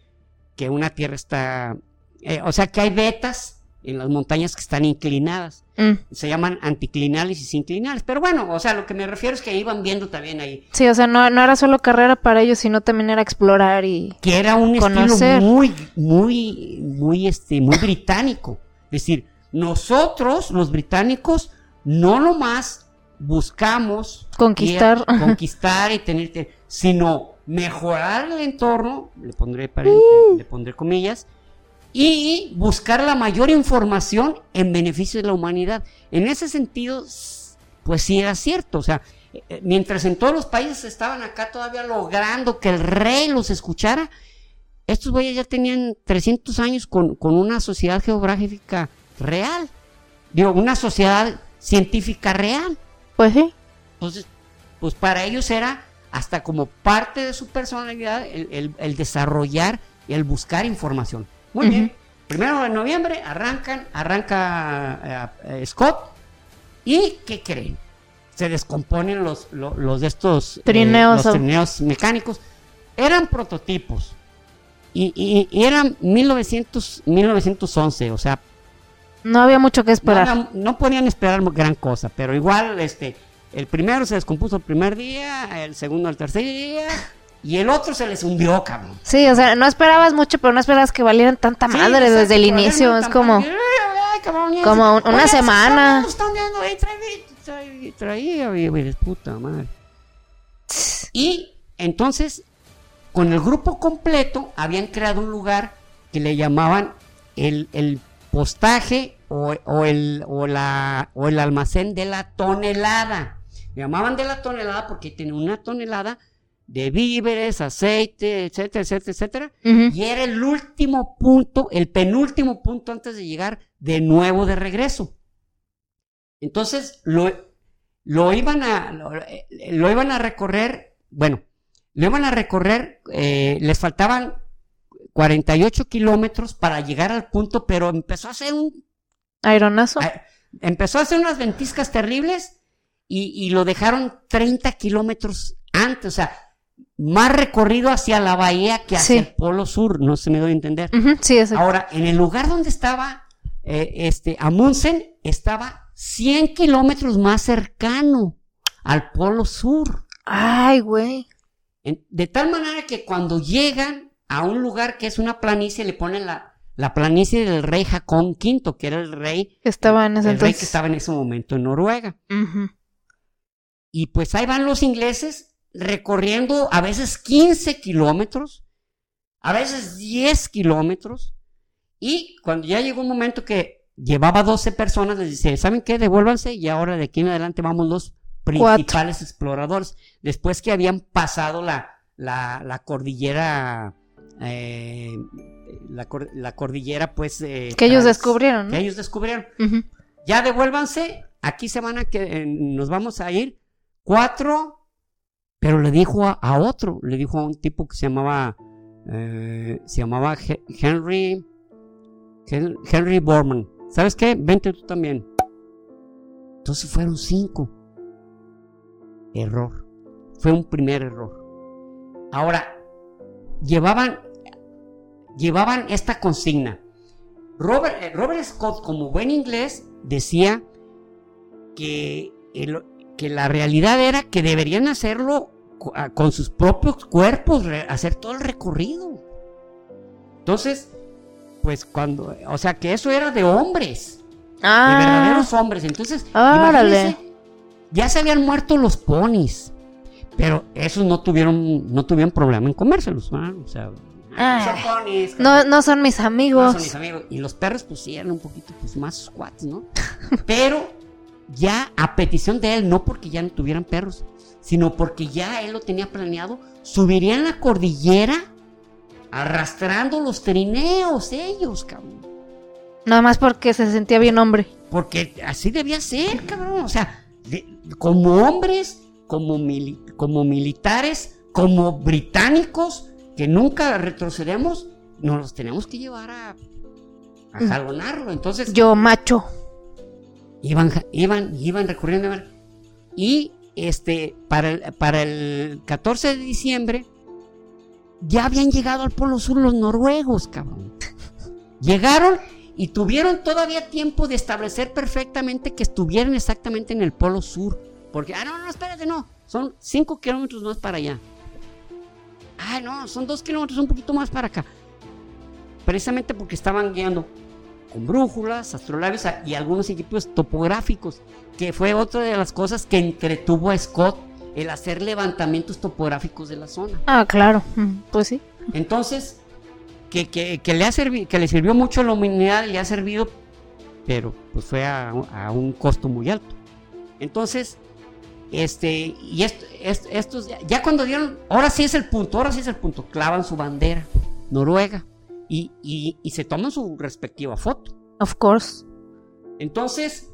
que una tierra está, eh, o sea, que hay vetas en las montañas que están inclinadas Mm. se llaman anticlinales y sinclinales. Pero bueno, o sea, lo que me refiero es que iban viendo también ahí Sí, o sea, no, no era solo carrera para ellos, sino también era explorar y... que era un Conocer. estilo muy, muy, muy, este, muy británico. Es decir, nosotros, los británicos, no nomás buscamos Conquistar. conquistar y tener, sino mejorar el entorno, le pondré, pare- Mm. le pondré comillas, y buscar la mayor información en beneficio de la humanidad. En ese sentido, pues sí era cierto, o sea, eh, eh, mientras en todos los países estaban acá todavía logrando que el rey los escuchara, estos güeyes ya tenían 300 años con, con una sociedad geográfica real, digo, una sociedad científica real. Pues sí. Entonces, pues para ellos era hasta como parte de su personalidad el, el- el desarrollar y el buscar información. Muy bien. Primero de noviembre arrancan, arranca eh, eh, Scott. ¿Y qué creen? Se descomponen los, lo- los, de estos eh, Trineos. los trineos mecánicos. Eran prototipos. Y, y- y eran 1900, 1911, o sea, No había mucho que no, esperar. había- no podían esperar gran cosa, pero igual, este, el primero se descompuso el primer día, el segundo el tercer día, y el otro se les hundió, cabrón. Sí, o sea, no esperabas mucho, pero no esperabas que valieran tanta Sí, madre desde el inicio. Es como... Ay, cabrón, como un- una semana. Traía, puta madre. Y entonces, con el grupo completo habían creado un lugar que le llamaban el, el postaje o, o el, o, la, o el almacén de la tonelada. Le llamaban de la tonelada porque tenía una tonelada de víveres, aceite, etcétera, etcétera, etcétera. Y era el último punto, el penúltimo punto antes de llegar de nuevo de regreso. Entonces lo, lo iban a lo, eh, lo iban a recorrer, bueno, lo iban a recorrer, eh, les faltaban 48 kilómetros para llegar al punto, pero empezó a hacer un Aeronazo. a- empezó a hacer unas ventiscas terribles y, y lo dejaron 30 kilómetros antes, o sea, más recorrido hacia la bahía que hacia Sí. el polo sur, no se me doy a entender. Ujú, Sí, ese. Ahora, en el lugar donde estaba eh, este Amundsen, estaba 100 kilómetros más cercano al polo sur. Ay, güey. De tal manera que cuando llegan a un lugar que es una planicie, le ponen la, la planicie del rey Jacón V, que era el rey Que estaba en ese el rey que estaba en ese momento en Noruega. Ujú. Y pues ahí van los ingleses recorriendo a veces 15 kilómetros, a veces 10 kilómetros. Y cuando ya llegó un momento que llevaba 12 personas, les dice, ¿saben qué? Devuélvanse y ahora de aquí en adelante vamos los principales exploradores. Después que habían pasado la, la, la cordillera, eh, la, cor- la cordillera pues... eh, Que ellos trans- descubrieron, Que ¿no? ellos descubrieron ya devuélvanse, aquí se van a que eh, nos vamos a ir cuatro, pero le dijo a, otro, le dijo a un tipo que se llamaba eh, se llamaba He- Henry Hen- Henry Borman. ¿Sabes qué? Vente tú también. Entonces fueron cinco. Error. Fue un primer error. Ahora, llevaban, llevaban esta consigna. Robert, eh, Robert Scott, como buen inglés, decía que, el- que la realidad era que deberían hacerlo con sus propios cuerpos, hacer todo el recorrido. Entonces, pues cuando, o sea, que eso era de hombres, de Ah, verdaderos hombres. Entonces, Órale. imagínense, ya se habían muerto los ponis, pero esos no tuvieron, no tuvieron problema en comérselos, ¿verdad? O sea, Ah. son ponis, no, no son mis no amigos. son mis amigos. Y los perros, pues sí, eran un poquito pues, más squats, ¿no? Pero ya a petición de él, no porque ya no tuvieran perros, sino porque ya él lo tenía planeado, subirían la cordillera arrastrando los trineos ellos, cabrón. Nada más porque se sentía bien hombre. Porque así debía ser, cabrón. O sea, de- como hombres, como, mili- como militares, como británicos, que nunca retrocedemos, nos los tenemos que llevar a, a Mm. jalonarlo. Entonces, Yo, macho. Iban, iban, iban recorriendo. iban- Y este, para el, para el 14 de diciembre, ya habían llegado al Polo Sur los noruegos, cabrón. Llegaron y tuvieron todavía tiempo de establecer perfectamente que estuvieran exactamente en el Polo Sur. Porque, ah, no, no, espérate, no. Son 5 kilómetros más para allá. Ah, no, son 2 kilómetros un poquito más para acá. Precisamente porque estaban guiando con brújulas, astrolabios a- y algunos equipos topográficos, que fue otra de las cosas que entretuvo a Scott el hacer levantamientos topográficos de la zona. Ah, claro. Mm, Pues sí. Entonces, que, que- que le ha servi- que le sirvió mucho a la humanidad, le ha servido, pero pues fue a, a un costo muy alto. Entonces, este, y esto, est- estos, ya cuando dieron, ahora sí es el punto, ahora sí es el punto, clavan su bandera, Noruega, y, y- y se toman su respectiva foto. Of course. Entonces,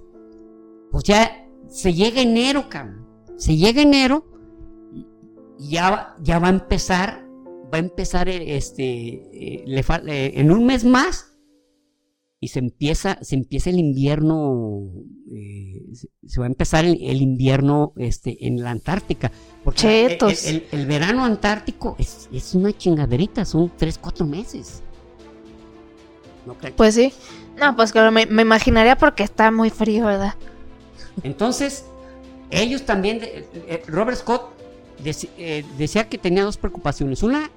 pues ya se llega enero, cabrón. Se llega enero y ya, va- ya va a empezar, va a empezar eh, este, eh, le eh, en un mes más y se empieza, se empieza el invierno, eh, se, va a empezar el, el invierno este, en la Antártica. Porque el- Chetos. El, verano antártico es, es una chingaderita, son 3, 4 meses. ¿No creen? Pues sí. No, pues claro, me, me imaginaría porque está muy frío, ¿verdad? Entonces, ellos también, eh, Robert Scott eh, decía que tenía dos preocupaciones. Una,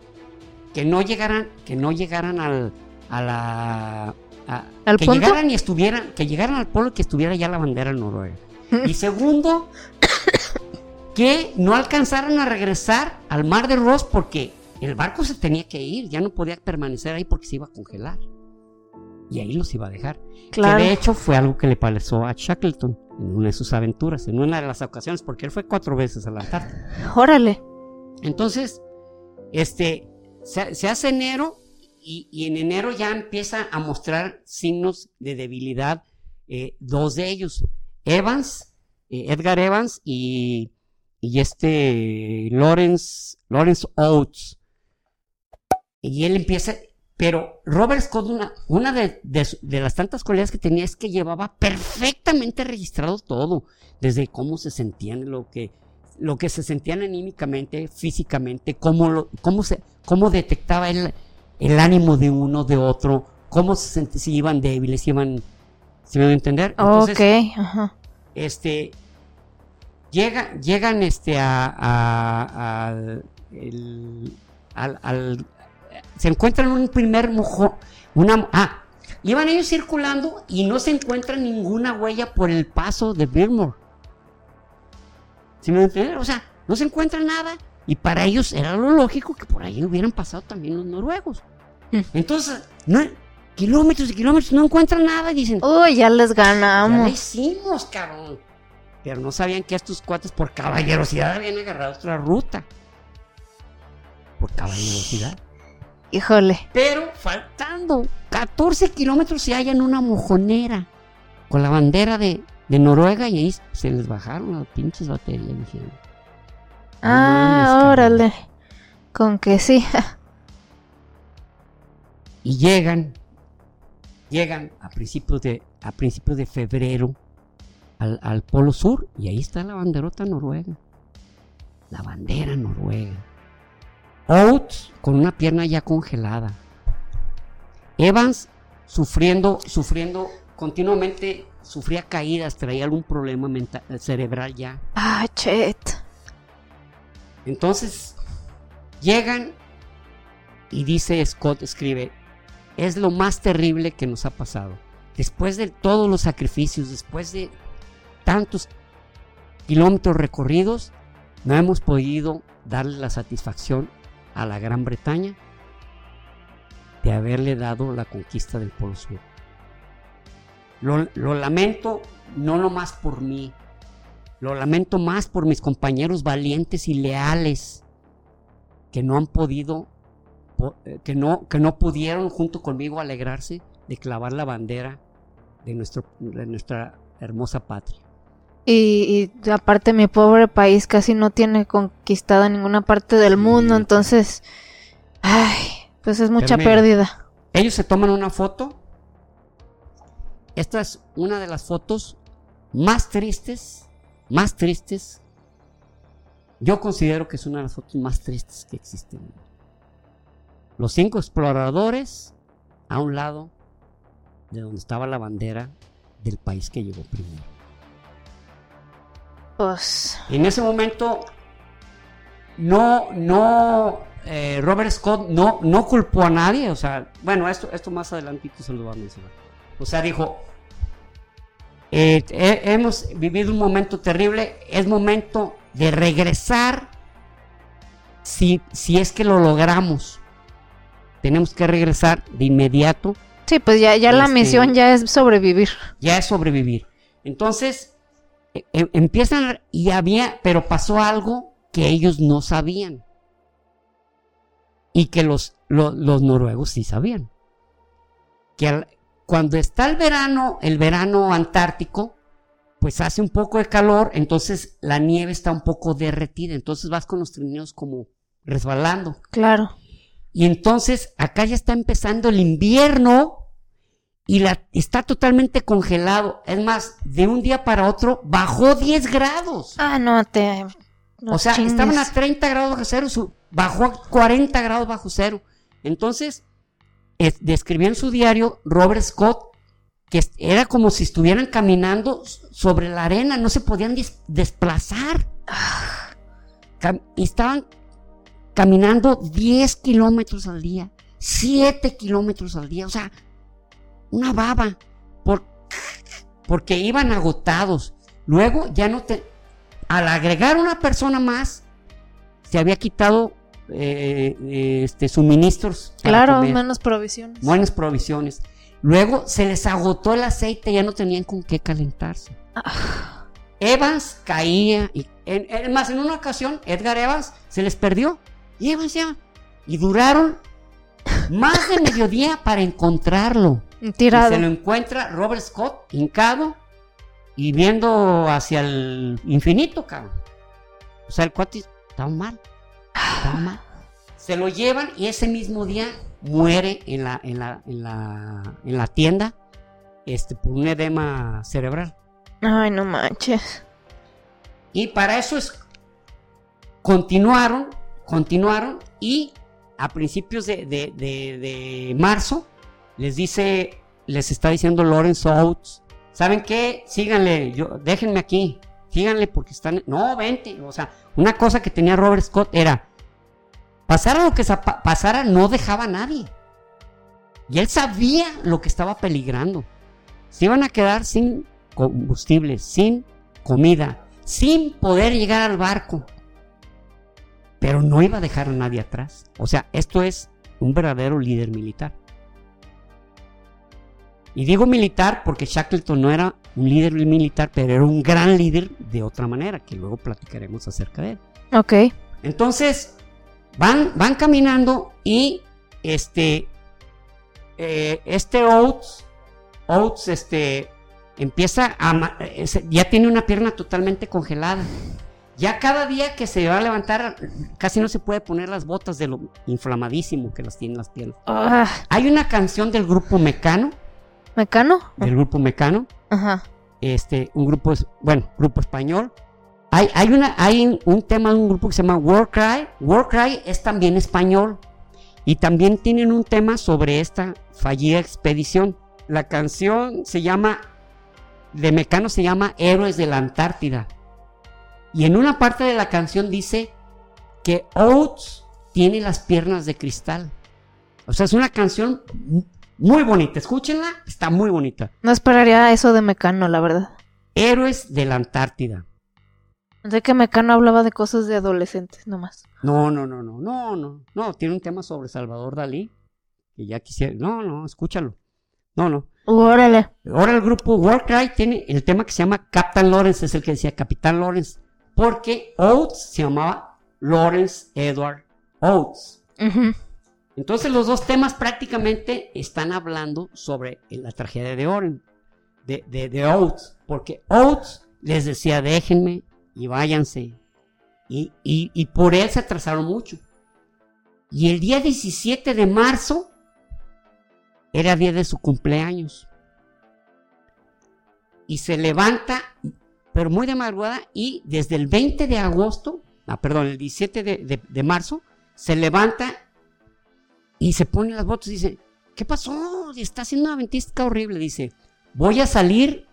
que no llegaran, que no llegaran al, a la, a- ¿Al que punto? llegaran y estuvieran, que llegaran al polo y que estuviera ya la bandera noruega. Y segundo, que no alcanzaran a regresar al mar de Ross porque el barco se tenía que ir, ya no podía permanecer ahí porque se iba a congelar. Y ahí los iba a dejar. Claro. Que de hecho fue algo que le pasó a Shackleton en una de sus aventuras, en una de las ocasiones, porque él fue cuatro veces a la Antártida. Órale. Entonces, este, se, se hace enero y, y en enero ya empieza a mostrar signos de debilidad eh, dos de ellos, Evans, eh, Edgar Evans y, y este Lawrence, Lawrence Oates. Y él empieza, pero Robert Scott, una, una de, de las tantas cualidades que tenía es que llevaba perfectamente registrado todo, desde cómo se sentían, lo que, lo que se sentían anímicamente, físicamente, cómo, lo- cómo, se, cómo detectaba el, el ánimo de uno, de otro, cómo se sent- si iban débiles, si iban, si me van a entender. Entonces, ok, ajá. este llega, llegan este a, a- al, el- al- al- se encuentran un primer mojo una ah iban ellos circulando y no se encuentra ninguna huella por el paso de Birmore ¿Sí me entienden? o sea no se encuentra nada y para ellos era lo lógico que por ahí hubieran pasado también los noruegos Mm. entonces no kilómetros y kilómetros no encuentran nada y dicen Uy, ya les ya ganamos. lo hicimos, cabrón. Pero no sabían que estos cuates por caballerosidad habían agarrado otra ruta. Por caballerosidad. Híjole. Pero faltando 14 kilómetros se hallan una mojonera con la bandera de, de Noruega y ahí se les bajaron las pinches baterías. dijeron. No Ah, cabrón. órale. Con que sí. Y llegan, llegan a principios de, a principios de febrero al, al Polo Sur y ahí está la banderota noruega. La bandera noruega. Oates con una pierna ya congelada. Evans sufriendo, sufriendo continuamente, sufría caídas, traía algún problema mental, cerebral ya. Ah, chet. Entonces, llegan y dice Scott, escribe, es lo más terrible que nos ha pasado. Después de todos los sacrificios, después de tantos kilómetros recorridos, no hemos podido darle la satisfacción a la Gran Bretaña de haberle dado la conquista del Polo Sur. Lo, lamento no nomás por mí, lo lamento más por mis compañeros valientes y leales que no han podido, po- eh, que no, que no pudieron junto conmigo alegrarse de clavar la bandera de, nuestro, de nuestra hermosa patria. Y, y aparte mi pobre país casi no tiene conquistada ninguna parte del Sí. mundo, entonces, ay, pues es mucha pérdida. Ellos se toman una foto. Esta es una de las fotos más tristes, más tristes. Yo considero que es una de las fotos más tristes que existen. Los cinco exploradores a un lado de donde estaba la bandera del país que llegó primero. Pues, En ese momento, no, no, eh, Robert Scott no, no culpó a nadie, o sea, bueno, esto, esto más adelantito se lo va a mencionar. O sea, dijo, eh, he- hemos vivido un momento terrible, es momento de regresar si, si es que lo logramos. Tenemos que regresar de inmediato sí, pues ya, ya la Este- misión ya es sobrevivir. ya es sobrevivir. Entonces, empiezan y había, pero pasó algo que ellos no sabían. Y que los, lo- los noruegos sí sabían. Que al- cuando está el verano, el verano antártico, pues hace un poco de calor, entonces la nieve está un poco derretida, entonces vas con los trineos como resbalando. Claro. Y entonces acá ya está empezando el invierno y la, está totalmente congelado. Es más, de un día para otro bajó 10 grados. Ah, no te. no o sea, chingues. estaban a 30 grados bajo cero, su- bajó a 40 grados bajo cero. Entonces, es- describió en su diario Robert Scott que era como si estuvieran caminando sobre la arena, no se podían des- desplazar. Cam- estaban caminando 10 kilómetros al día, 7 kilómetros al día, o sea, una baba, por, porque iban agotados. Luego ya no te, al agregar una persona más, se había quitado eh, eh, este, suministros. Claro, comer, menos provisiones. Buenas provisiones. Luego se les agotó el aceite, ya no tenían con qué calentarse. Evans caía. Y, en, en- más, en una ocasión, Edgar Evans se les perdió. Y Evans ya. Y duraron más de mediodía para encontrarlo. Y Tirado. se lo encuentra Robert Scott, hincado y viendo hacia el infinito, cabrón. O sea, el cuate estaba mal. Estaba mal. Se lo llevan y ese mismo día muere en la, en la, en la, en la tienda este, por un edema cerebral. Ay, no manches. Y para eso es. Continuaron, continuaron y a principios de, de- de- de marzo les dice, les está diciendo Lawrence Oates, ¿saben qué? Síganle, yo, déjenme aquí, síganle porque están, no, vente, o sea, una cosa que tenía Robert Scott era, pasara lo que pasara, no dejaba a nadie. Y él sabía lo que estaba peligrando. Se iban a quedar sin combustible, sin comida, sin poder llegar al barco. Pero no iba a dejar a nadie atrás. O sea, esto es un verdadero líder militar. Y digo militar porque Shackleton no era un líder militar, pero era un gran líder de otra manera, que luego platicaremos acerca de él. Ok. Entonces, van, van caminando y este, eh, este Oates, Oates, este, empieza a, eh, ya tiene una pierna totalmente congelada. Ya cada día que se va a levantar, casi no se puede poner las botas de lo inflamadísimo que las tienen las piernas. Ah, Hay una canción del grupo Mecano, ¿Mecano? del grupo Mecano, Ajá. este, un grupo, bueno, grupo español. Hay, hay, una, hay un tema de un grupo que se llama War Cry. War Cry es también español. Y también tienen un tema sobre esta fallida expedición. La canción se llama, de Mecano se llama Héroes de la Antártida. Y en una parte de la canción dice que Oates tiene las piernas de cristal. O sea, es una canción mu- muy bonita. Escúchenla, está muy bonita. No esperaría eso de Mecano, la verdad. Héroes de la Antártida. Sé que Mecano hablaba de cosas de adolescentes, nomás. No, no, no, no, no, no. No, tiene un tema sobre Salvador Dalí. Que ya quisiera. No, no, escúchalo. No, no. Órale. Ahora el grupo Warcry tiene el tema que se llama Captain Lawrence, es el que decía Capitán Lawrence. Porque Oates se llamaba Lawrence Edward Oates. Entonces los dos temas prácticamente están hablando sobre la tragedia de Oren, de, de, de Oates, porque Oates les decía déjenme y váyanse. Y, y- y por él se atrasaron mucho. Y el día 17 de marzo era día de su cumpleaños. Y se levanta, pero muy de madrugada, y desde el 20 de agosto, ah, perdón, el 17 de, de- marzo, se levanta y se pone las botas y dice, ¿qué pasó? Está haciendo una ventisca horrible. Dice, voy a salir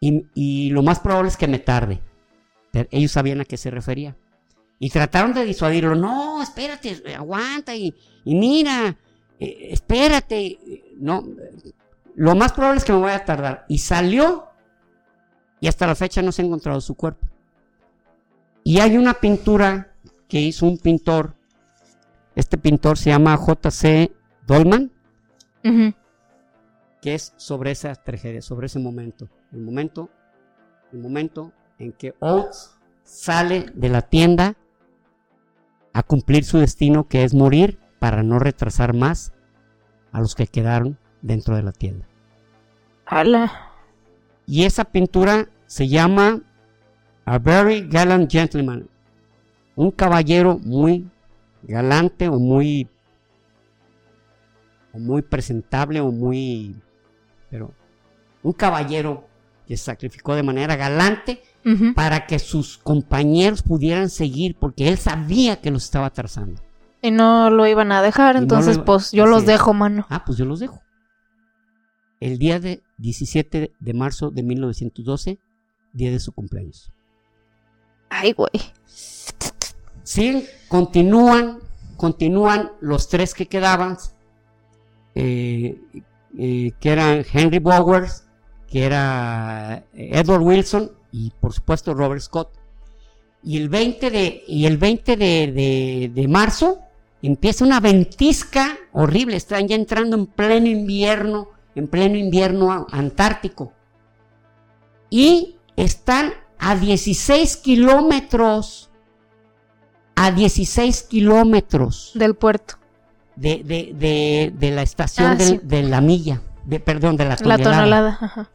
y, y lo más probable es que me tarde. Ellos sabían a qué se refería. Y trataron de disuadirlo. No, espérate, aguanta y, y mira, eh, espérate. No, lo más probable es que me voy a tardar. Y salió y hasta la fecha no se ha encontrado su cuerpo. Y hay una pintura que hizo un pintor. Este pintor se llama J.C. Dolman, que es sobre esa tragedia, sobre ese momento. El momento, el momento en que Oates sale de la tienda a cumplir su destino, que es morir para no retrasar más a los que quedaron dentro de la tienda. Ala. Y esa pintura se llama A Very Gallant Gentleman. Un caballero muy galante o muy o muy presentable o muy pero un caballero que se sacrificó de manera galante para que sus compañeros pudieran seguir porque él sabía que los estaba atrasando. Y no lo iban a dejar, Y entonces iba- pues yo así los es. dejo, mano. Ah, pues yo los dejo. El día de 17 de marzo de 1912, día de su cumpleaños. Ay, güey. Sí, continúan, continúan los tres que quedaban, eh, eh, que eran Henry Bowers, que era Edward Wilson y por supuesto Robert Scott. Y el 20 de, y el 20 de, de- de marzo empieza una ventisca horrible. Están ya entrando en pleno invierno, en pleno invierno antártico. Y están a 16 kilómetros, a 16 kilómetros Del puerto. de, de, de, de la estación Ah, del- sí. de la milla, de, perdón, de la La tonelada. tonelada. Ajá.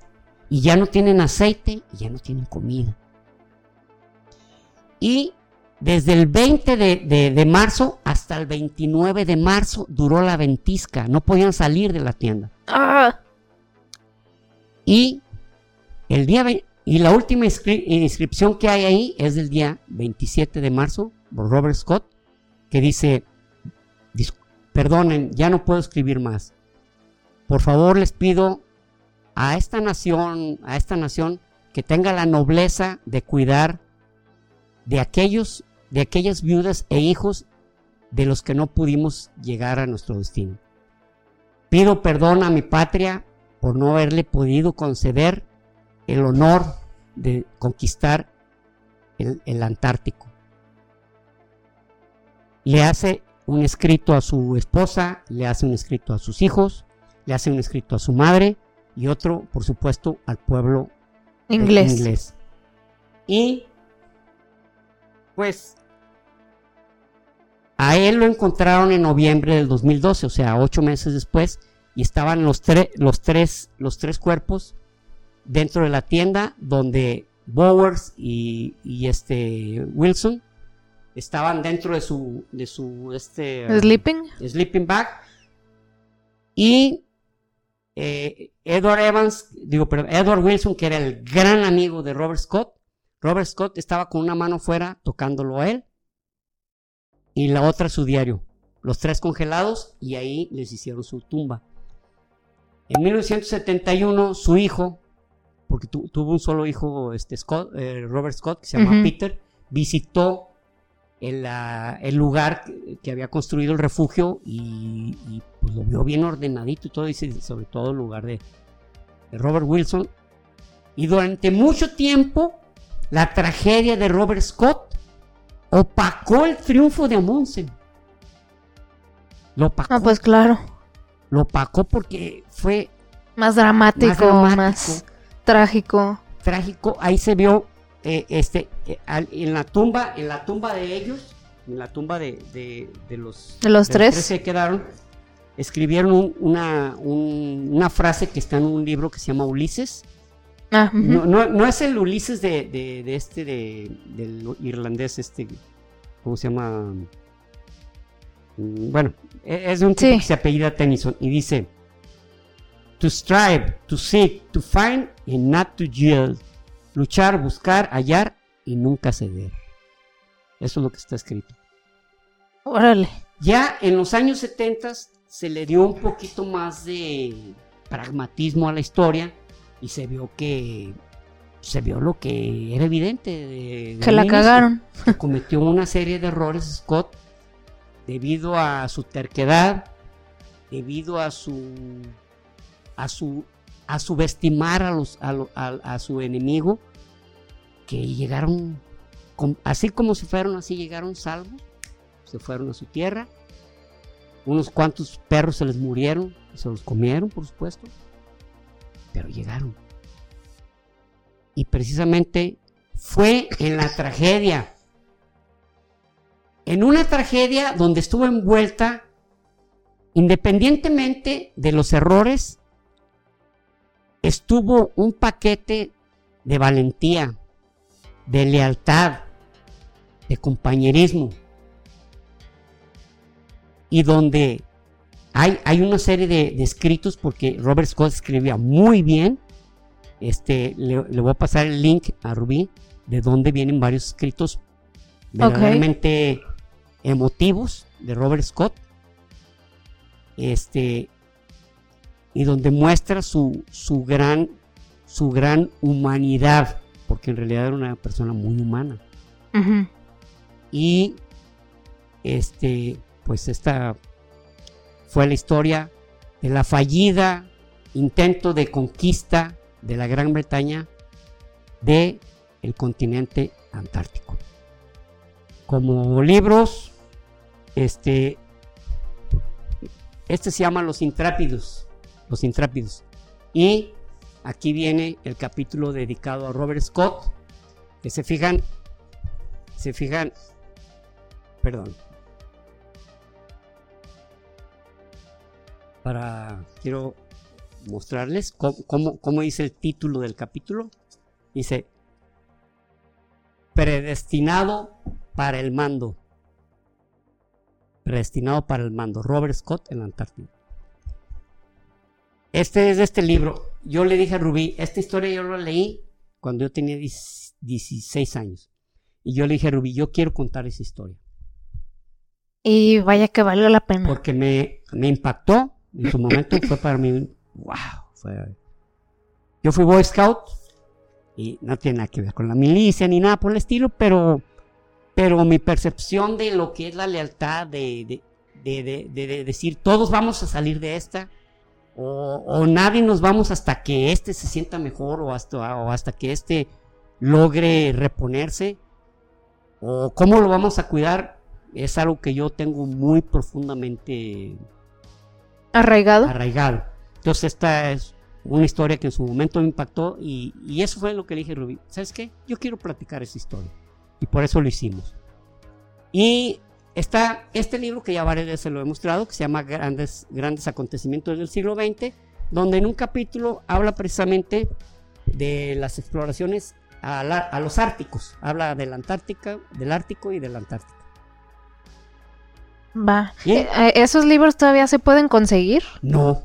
Y ya no tienen aceite y ya no tienen comida. Y desde el 20 de, de- de marzo hasta el 29 de marzo duró la ventisca. No podían salir de la tienda. Ah, Y el día y la última inscri- inscripción que hay ahí es del día 27 de marzo por Robert Scott que dice "Dis- perdonen, ya no puedo escribir más. Por favor les pido a esta nación, a esta nación que tenga la nobleza de cuidar de aquellos de aquellas viudas e hijos de los que no pudimos llegar a nuestro destino. Pido perdón a mi patria por no haberle podido conceder el honor de conquistar el, el Antártico. Le hace un escrito a su esposa, le hace un escrito a sus hijos, le hace un escrito a su madre y otro, por supuesto, al pueblo inglés. inglés. Y pues a él lo encontraron en noviembre del 2012, o sea, ocho meses después, y estaban los, tres los, tres, los tres cuerpos dentro de la tienda donde Bowers y, y este Wilson estaban dentro de su de su este uh, Sleeping. sleeping bag y eh, Edward Evans, digo, perdón, Edward Wilson, que era el gran amigo de Robert Scott. Robert Scott estaba con una mano fuera tocándolo a él y la otra su diario. Los tres congelados y ahí les hicieron su tumba. En 1971 su hijo, porque tu- tuvo un solo hijo, este Scott, eh, Robert Scott, que se llama. Peter, visitó el, el lugar que, que había construido el refugio y, y, pues, lo vio bien ordenadito y todo, y sobre todo el lugar de, de Robert Wilson. Y durante mucho tiempo, la tragedia de Robert Scott opacó el triunfo de Amundsen. Lo opacó, Ah, pues claro. lo opacó porque fue Más dramático, Más más, trágico. trágico. Ahí se vio eh, este eh, al- en la tumba, en la tumba de ellos, en la tumba de, de- de los, De los tres. que quedaron, escribieron un- una, un- una frase que está en un libro que se llama Ulises. Ah. No, no- no es el Ulises de, de- de este de, del irlandés, este, ¿cómo se llama? Mm, Bueno, e- es un tipo Sí. que se apellida Tennyson y dice: To strive, to seek, to find and not to yield. Luchar, buscar, hallar y nunca ceder. Eso es lo que está escrito. Órale. Ya en los años 70 se le dio un poquito más de pragmatismo a la historia y se vio que se vio lo que era evidente de, Que la cagaron. que cometió una serie de errores Scott debido a su terquedad, debido a su a su a subestimar a los a, lo- a- a su enemigo que llegaron así como se fueron así llegaron salvos se fueron a su tierra unos cuantos perros se les murieron se los comieron por supuesto pero llegaron y precisamente fue en la tragedia en una tragedia donde estuvo envuelta independientemente de los errores estuvo un paquete de valentía, de lealtad, de compañerismo. Y donde hay, hay una serie de, de escritos, porque Robert Scott escribía muy bien. Este, le, le voy a pasar el link a Rubí, de donde vienen varios escritos verdaderamente emotivos de Robert Scott. Este, y donde muestra su, su gran su gran humanidad porque en realidad era una persona muy humana y este pues esta fue la historia de la fallida intento de conquista de la Gran Bretaña de el continente antártico como libros, este, este se llama Los Intrápidos, Los Intrápidos. Y aquí viene el capítulo dedicado a Robert Scott, que se fijan, se fijan, perdón, para, quiero mostrarles cómo, cómo, cómo dice el título del capítulo. Dice, predestinado para el mando. Predestinado para el mando. Robert Scott en la Antártida. Este es de este libro. Yo le dije a Rubí, esta historia yo la leí cuando yo tenía 16 años. Y yo le dije a Rubí, yo quiero contar esa historia. Y vaya que valió la pena. Porque me, me impactó. En su momento fue para mí, wow. Fue... Yo fui Boy Scout y no tiene nada que ver con la milicia ni nada por el estilo, pero, pero mi percepción de lo que es la lealtad, de, de, de, de decir todos vamos a salir de esta, o, o, nadie nos vamos hasta que este se sienta mejor, o hasta, o hasta que este logre reponerse, o cómo lo vamos a cuidar, es algo que yo tengo muy profundamente arraigado. arraigado. Entonces esta es una historia que en su momento me impactó y, eso fue lo que le dije a Rubí. ¿Sabes qué? Yo quiero platicar esa historia. Y por eso lo hicimos. Y está este libro que ya varias veces lo he mostrado, que se llama Grandes, Grandes Acontecimientos del siglo XX, donde en un capítulo habla precisamente de las exploraciones a, a los árticos. Habla de la Antártica, del Ártico y de la Antártica. Va. ¿Eh? ¿Esos libros todavía se pueden conseguir? No.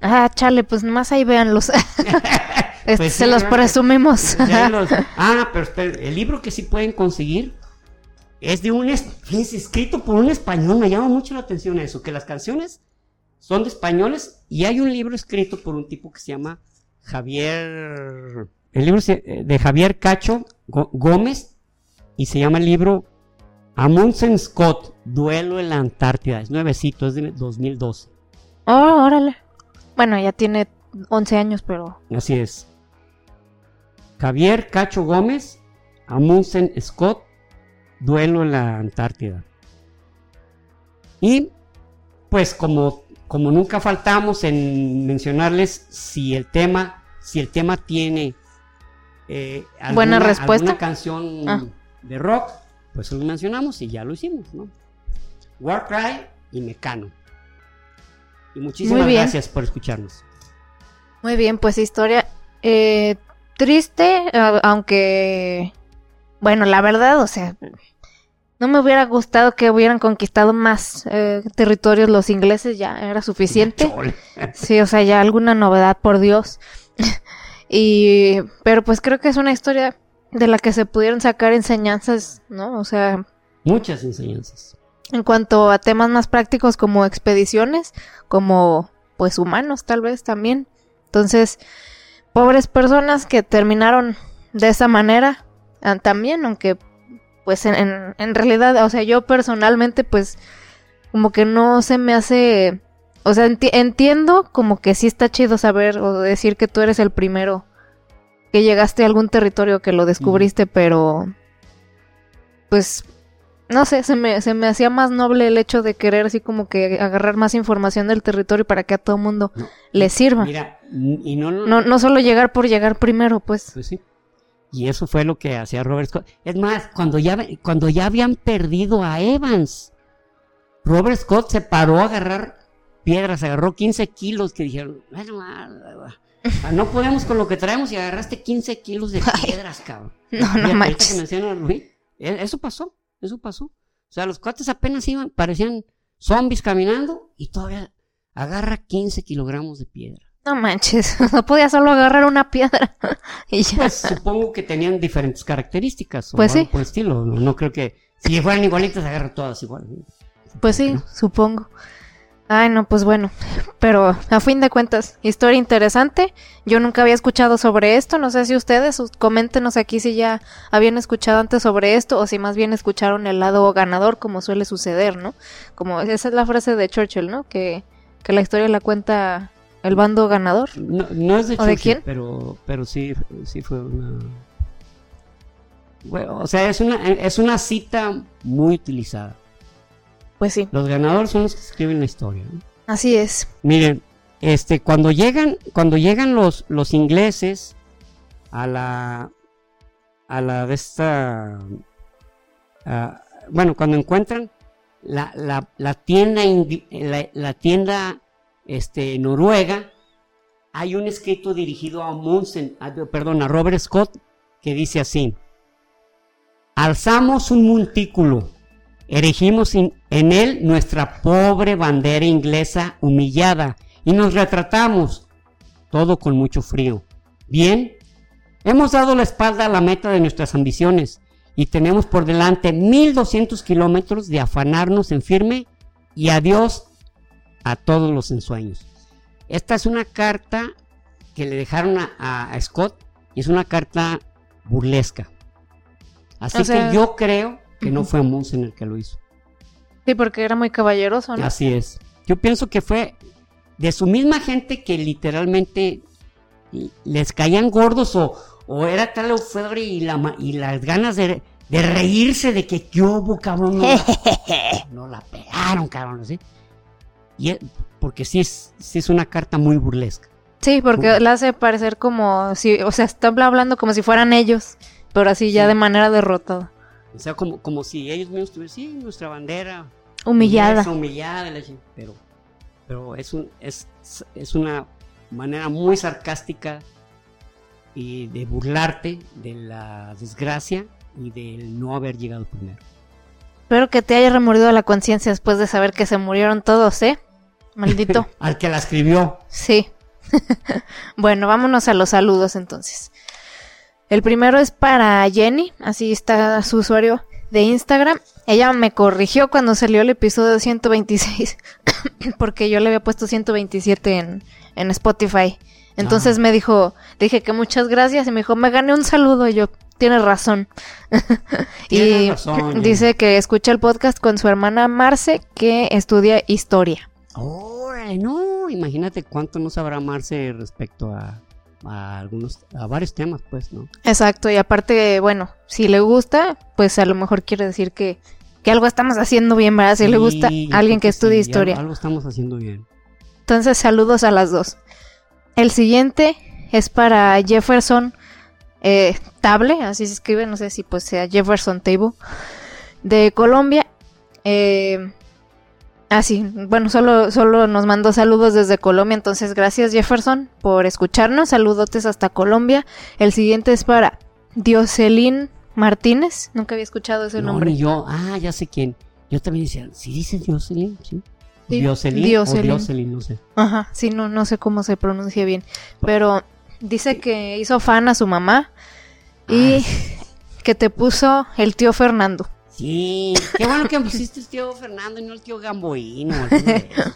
Ah, chale, pues nomás ahí véanlos. este, pues se sí, los presumimos. los... ah, pero el libro que sí pueden conseguir es de un es escrito por un español. Me llama mucho la atención eso, que las canciones son de españoles y hay un libro escrito por un tipo que se llama Javier. El libro de Javier Cacho Gómez y se llama el libro Amundsen Scott, Duelo en la Antártida. Es nuevecito, es de 2012. Oh, órale. Bueno, ya tiene 11 años, pero... Así es. Javier Cacho Gómez, Amundsen Scott, Duelo en la Antártida. Y pues como, como nunca faltamos en mencionarles si el tema, si el tema tiene eh, alguna, buena respuesta, alguna canción ah. de rock, pues lo mencionamos y ya lo hicimos, ¿no? Warcry y Mecano. Y muchísimas gracias por escucharnos. Muy bien, pues historia eh, triste, aunque, bueno, la verdad, o sea, no me hubiera gustado que hubieran conquistado más eh, territorios los ingleses, ya era suficiente. Sí, o sea, ya alguna novedad, por Dios. y, pero pues creo que es una historia de la que se pudieron sacar enseñanzas, ¿no? O sea... Muchas enseñanzas. En cuanto a temas más prácticos como expediciones, como pues humanos tal vez también. Entonces, pobres personas que terminaron de esa manera ah, también, aunque pues en, en, en realidad, o sea, yo personalmente pues como que no se me hace... O sea, enti entiendo como que sí está chido saber o decir que tú eres el primero que llegaste a algún territorio que lo descubriste, pero pues no sé, se me, se me hacía más noble el hecho de querer así como que agarrar más información del territorio para que a todo mundo no, le sirva. Mira, y no, no, no solo llegar por llegar primero, pues. Pues sí. Y eso fue lo que hacía Robert Scott. Es más, cuando ya, cuando ya habían perdido a Evans, Robert Scott se paró a agarrar piedras, agarró 15 kilos que dijeron, Ah, no podemos con lo que traemos y agarraste 15 kilos de piedras, cabrón. No, no manches. Que e, eso pasó, eso pasó. O sea, los cuates apenas iban, parecían zombies caminando y todavía agarra 15 kilogramos de piedra. No manches, no podía solo agarrar una piedra y ya. Pues supongo que tenían diferentes características. Pues sí. Por estilo, no, no, creo que si fueran igualitas agarra todas igual. Pues sí, ¿no? supongo. Ay, no, pues bueno, pero a fin de cuentas, historia interesante. Yo nunca había escuchado sobre esto, no sé si ustedes, coméntenos aquí si ya habían escuchado antes sobre esto o si más bien escucharon el lado ganador, como suele suceder, ¿no? Como esa es la frase de Churchill, ¿no? Que, que la historia la cuenta el bando ganador. No, no es de Churchill, de quién? pero, pero sí, sí fue una... Bueno, o sea, es una, es una cita muy utilizada. Pues sí, Los ganadores son los que escriben la historia. ¿no? así es. Miren, este, cuando llegan, cuando llegan los, los ingleses a la, a la de esta, bueno, cuando encuentran la, la, la tienda, la, la tienda, este, noruega, hay un escrito dirigido a Munsen, a- perdón, a Robert Scott, que dice así: Alzamos un montículo, erigimos in- en él nuestra pobre bandera inglesa humillada y nos retratamos, todo con mucho frío. Bien, hemos dado la espalda a la meta de nuestras ambiciones y tenemos por delante 1200 kilómetros de afanarnos en firme y adiós a todos los ensueños. Esta es una carta que le dejaron a, Scott y es una carta burlesca. Así O sea- que yo creo que no fue Munsen el que lo hizo. Sí, porque era muy caballeroso, ¿no? Así es. Yo pienso que fue de su misma gente que literalmente les caían gordos o, o era tal euforia y, la, y las ganas de, de reírse de que yo hubo, cabrón, no, la- no la pegaron, cabrón, ¿sí? Y es- porque sí es, sí es una carta muy burlesca. Sí, porque la hace parecer como si, o sea, está hablando como si fueran ellos, pero así ya Sí. de manera derrotada. O sea, como, como si ellos mismos tuvieran, sí, nuestra bandera Humillada. humillada, pero, pero es, un, es, es una manera muy sarcástica y de burlarte de la desgracia y del no haber llegado primero. Espero que te haya remordido la conciencia después de saber que se murieron todos, ¿eh? Maldito. Al que la escribió. Sí. bueno, vámonos a los saludos entonces. El primero es para Jenny, así está su usuario de Instagram. Ella me corrigió cuando salió el episodio 126, porque yo le había puesto 127 en, en Spotify. Entonces Ah. me dijo, dije que muchas gracias y me dijo, me gané un saludo y yo, tienes razón. Tienes y razón, dice que escucha el podcast con su hermana Marce, que estudia historia. Órale, no, imagínate cuánto no sabrá Marce respecto a, a algunos, a varios temas, pues, ¿no? Exacto, y aparte, bueno, si le gusta, pues a lo mejor quiere decir que, que algo estamos haciendo bien, ¿verdad? Si le gusta a alguien que estudie sí, historia. Algo, algo estamos haciendo bien. Entonces, saludos a las dos. El siguiente es para Jefferson eh, Table, así se escribe, no sé si pues sea Jefferson Table, de Colombia. Eh, ah, sí, bueno, solo, solo nos mandó saludos desde Colombia, entonces gracias Jefferson por escucharnos, saludotes hasta Colombia. El siguiente es para Dioselín Martínez, nunca había escuchado ese no, nombre. ni yo, ah, ya sé quién. Yo también decía, ¿sí dice Dioselin? Sí. Dioselin. o Dioselin, no sé. Ajá, sí, no, no sé cómo se pronuncia bien. Pero dice que hizo fan a su mamá y Ay. que te puso el tío Fernando. Sí, qué bueno que pusiste el tío Fernando y no el tío esos.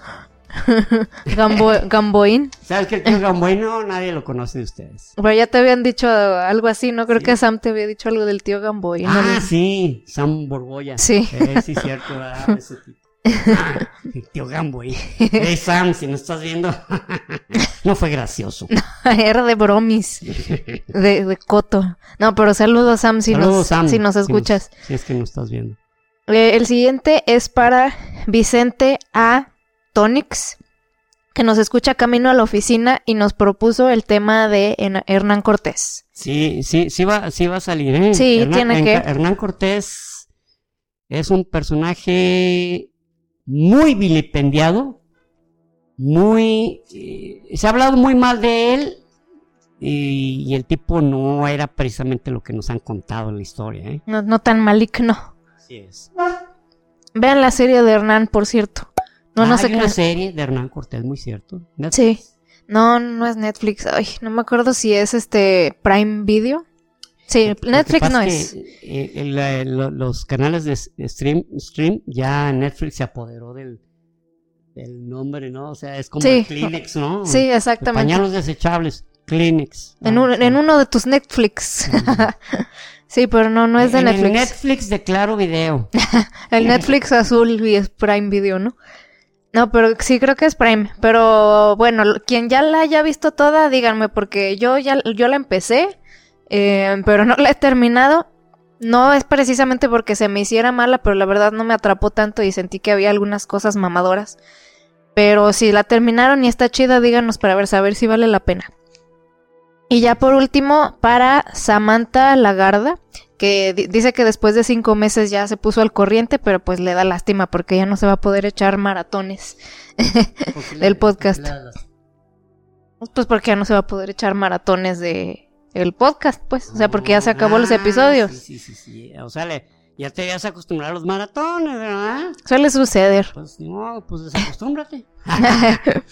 Gambo- Gamboín. ¿Sabes que el tío Gamboíno nadie lo conoce de ustedes? Pero ya te habían dicho algo así, ¿no? Creo Sí. que Sam te había dicho algo del tío Gamboín. Ah, ¿no? sí, Sam Borboya. Sí. Eh, sí, cierto, ¿verdad? Ese tipo. Tío Gamboín. Hey, Sam, si no estás viendo, no fue gracioso. Era de bromis, de, de coto. No, pero saludos Sam si, Saludos, nos, Sam, si nos escuchas. Si, es que nos estás viendo. Eh, el siguiente es para Vicente A. Tonix, que nos escucha camino a la oficina y nos propuso el tema de Hernán Cortés. Sí, sí, sí va, sí va a salir, ¿eh? Sí, tiene en- que. Hernán Cortés es un personaje muy vilipendiado, muy... eh, se ha hablado muy mal de él y, y el tipo no era precisamente lo que nos han contado en la historia, ¿eh? No, no tan maligno. Así es. Vean la serie de Hernán, por cierto. No, no Ah, sé hay qué. una serie de Hernán Cortés, muy cierto. Sí. No, no es Netflix. Ay, no me acuerdo si es este Prime Video. Sí, que Netflix no que, es. eh, el- eh, lo- los canales de stream, stream, ya Netflix se apoderó del, del nombre, ¿no? O sea, es como Sí. el Kleenex, ¿no? Sí, exactamente. Pañalos desechables, Kleenex. En, un- en uno de tus Netflix. sí, pero no, no es de En el Netflix. Netflix de Claro Video. El Netflix azul y es Prime Video, ¿no? No, pero sí creo que es Prime. Pero bueno, quien ya la haya visto toda, díganme, porque yo ya yo la empecé, eh, pero no la he terminado. No es precisamente porque se me hiciera mala, pero la verdad no me atrapó tanto y sentí que había algunas cosas mamadoras. Pero si la terminaron y está chida, díganos para ver, saber si vale la pena. Y ya por último, para Samantha Lagarda, que di- dice que después de cinco meses ya se puso al corriente, pero pues le da lástima porque ya no se va a poder echar maratones. ¿Por qué Del podcast. Pues porque ya no se va a poder echar maratones de el podcast, pues. O sea, porque ya se Ah, acabó los episodios. Sí, sí, sí, sí. O sea, le- ya te habías acostumbrado a los maratones, ¿verdad? Suele suceder. Pues no, pues desacostúmbrate.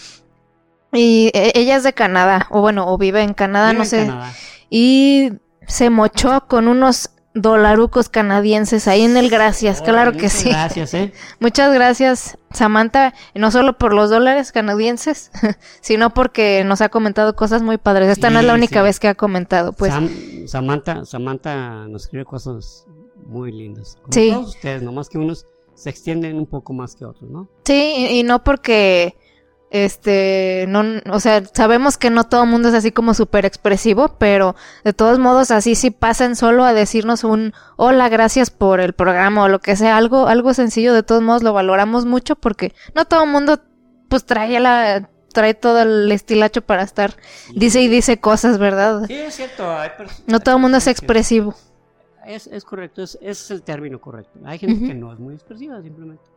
Y eh, ella es de Canadá, o bueno, o vive en Canadá, Vive no en sé. Canadá. Y se mochó con unos dolarucos canadienses ahí en el gracias, claro que sí. Gracias, ¿eh? Muchas gracias, Samantha, no solo por los dólares canadienses, sino porque nos ha comentado cosas muy padres. Esta no es la única sí. vez que ha comentado, pues. Sam- Samantha, Samantha nos escribe cosas muy lindas. Como Sí. todos ustedes, nomás que unos se extienden un poco más que otros, ¿no? Sí, y, y no porque, este, no, o sea, sabemos que no todo el mundo es así como súper expresivo, pero de todos modos así sí pasan solo a decirnos un hola, gracias por el programa o lo que sea, algo, algo sencillo, de todos modos lo valoramos mucho porque no todo el mundo pues trae la, trae todo el estilacho para estar, dice y dice cosas, ¿verdad? Sí, es cierto. hay No todo el mundo es expresivo. Es, es correcto, es, ese es el término correcto. Hay gente que no es muy expresiva, simplemente.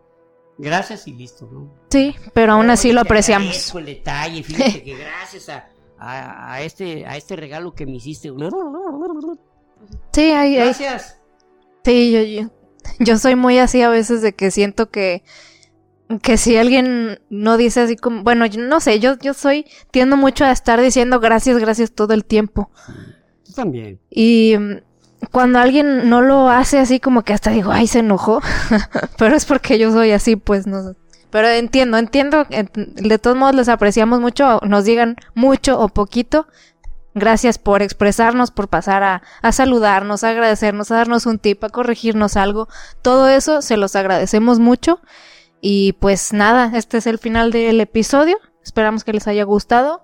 Gracias y listo, ¿no? Sí, pero aún así lo apreciamos. agradezco el detalle, fíjate que gracias a, a, a este, a este regalo que me hiciste. Sí, hay, Gracias. Sí, yo, yo, yo soy muy así a veces de que siento que, que si alguien no dice así como, bueno, yo no sé, yo, yo soy, tiendo mucho a estar diciendo gracias, gracias todo el tiempo. Tú también. Y cuando alguien no lo hace así como que hasta digo, ay, se enojó, pero es porque yo soy así, pues no sé. Pero entiendo, entiendo, ent- de todos modos les apreciamos mucho, nos digan mucho o poquito. Gracias por expresarnos, por pasar a, a saludarnos, a agradecernos, a darnos un tip, a corregirnos algo. Todo eso se los agradecemos mucho. Y pues nada, este es el final del episodio. Esperamos que les haya gustado.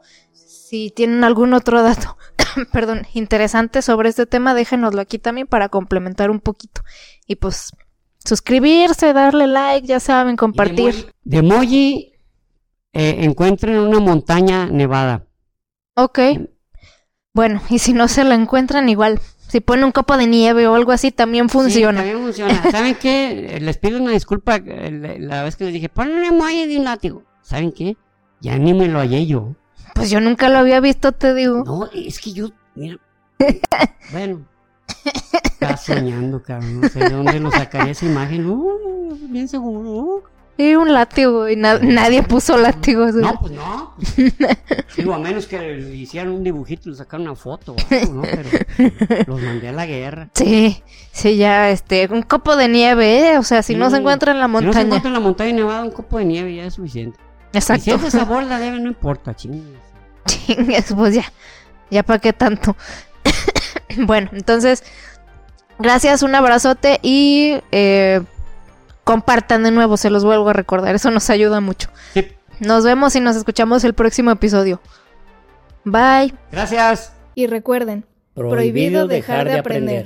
Si tienen algún otro dato, perdón, interesante sobre este tema, déjenoslo aquí también para complementar un poquito. Y pues suscribirse, darle like, ya saben, compartir. De emoji eh, encuentren una montaña nevada. Ok. Bueno, y si no se la encuentran, igual. Si ponen un copo de nieve o algo así, también funciona. Sí, también funciona. ¿Saben qué? Les pido una disculpa eh, la, la vez que les dije, pon un emoji de un látigo. ¿Saben qué? Ya ni me lo hallé yo. Pues yo nunca lo había visto, te digo. No, es que yo, mira. bueno. Estás soñando, cabrón. No sé de dónde lo sacaría esa imagen. Uh, bien seguro. Y un látigo, y na- nadie puso látigos. No, pues no. Digo, a menos que hicieran un dibujito y le sacaran una foto algo, ¿no? Pero los mandé a la guerra. Sí, sí, ya, este, un copo de nieve, ¿eh? O sea, si no se encuentra en la Si no se montaña. encuentra en la montaña nevada, un copo de nieve ya es suficiente. Y si Exacto. es de sabor la nieve, no importa, chingues. Chingues, pues ya, ya para qué tanto. bueno, entonces, gracias, un abrazote y eh, compartan de nuevo, se los vuelvo a recordar, eso nos ayuda mucho. Sí. Nos vemos y nos escuchamos el próximo episodio. Bye. Gracias. Y recuerden, prohibido dejar de aprender.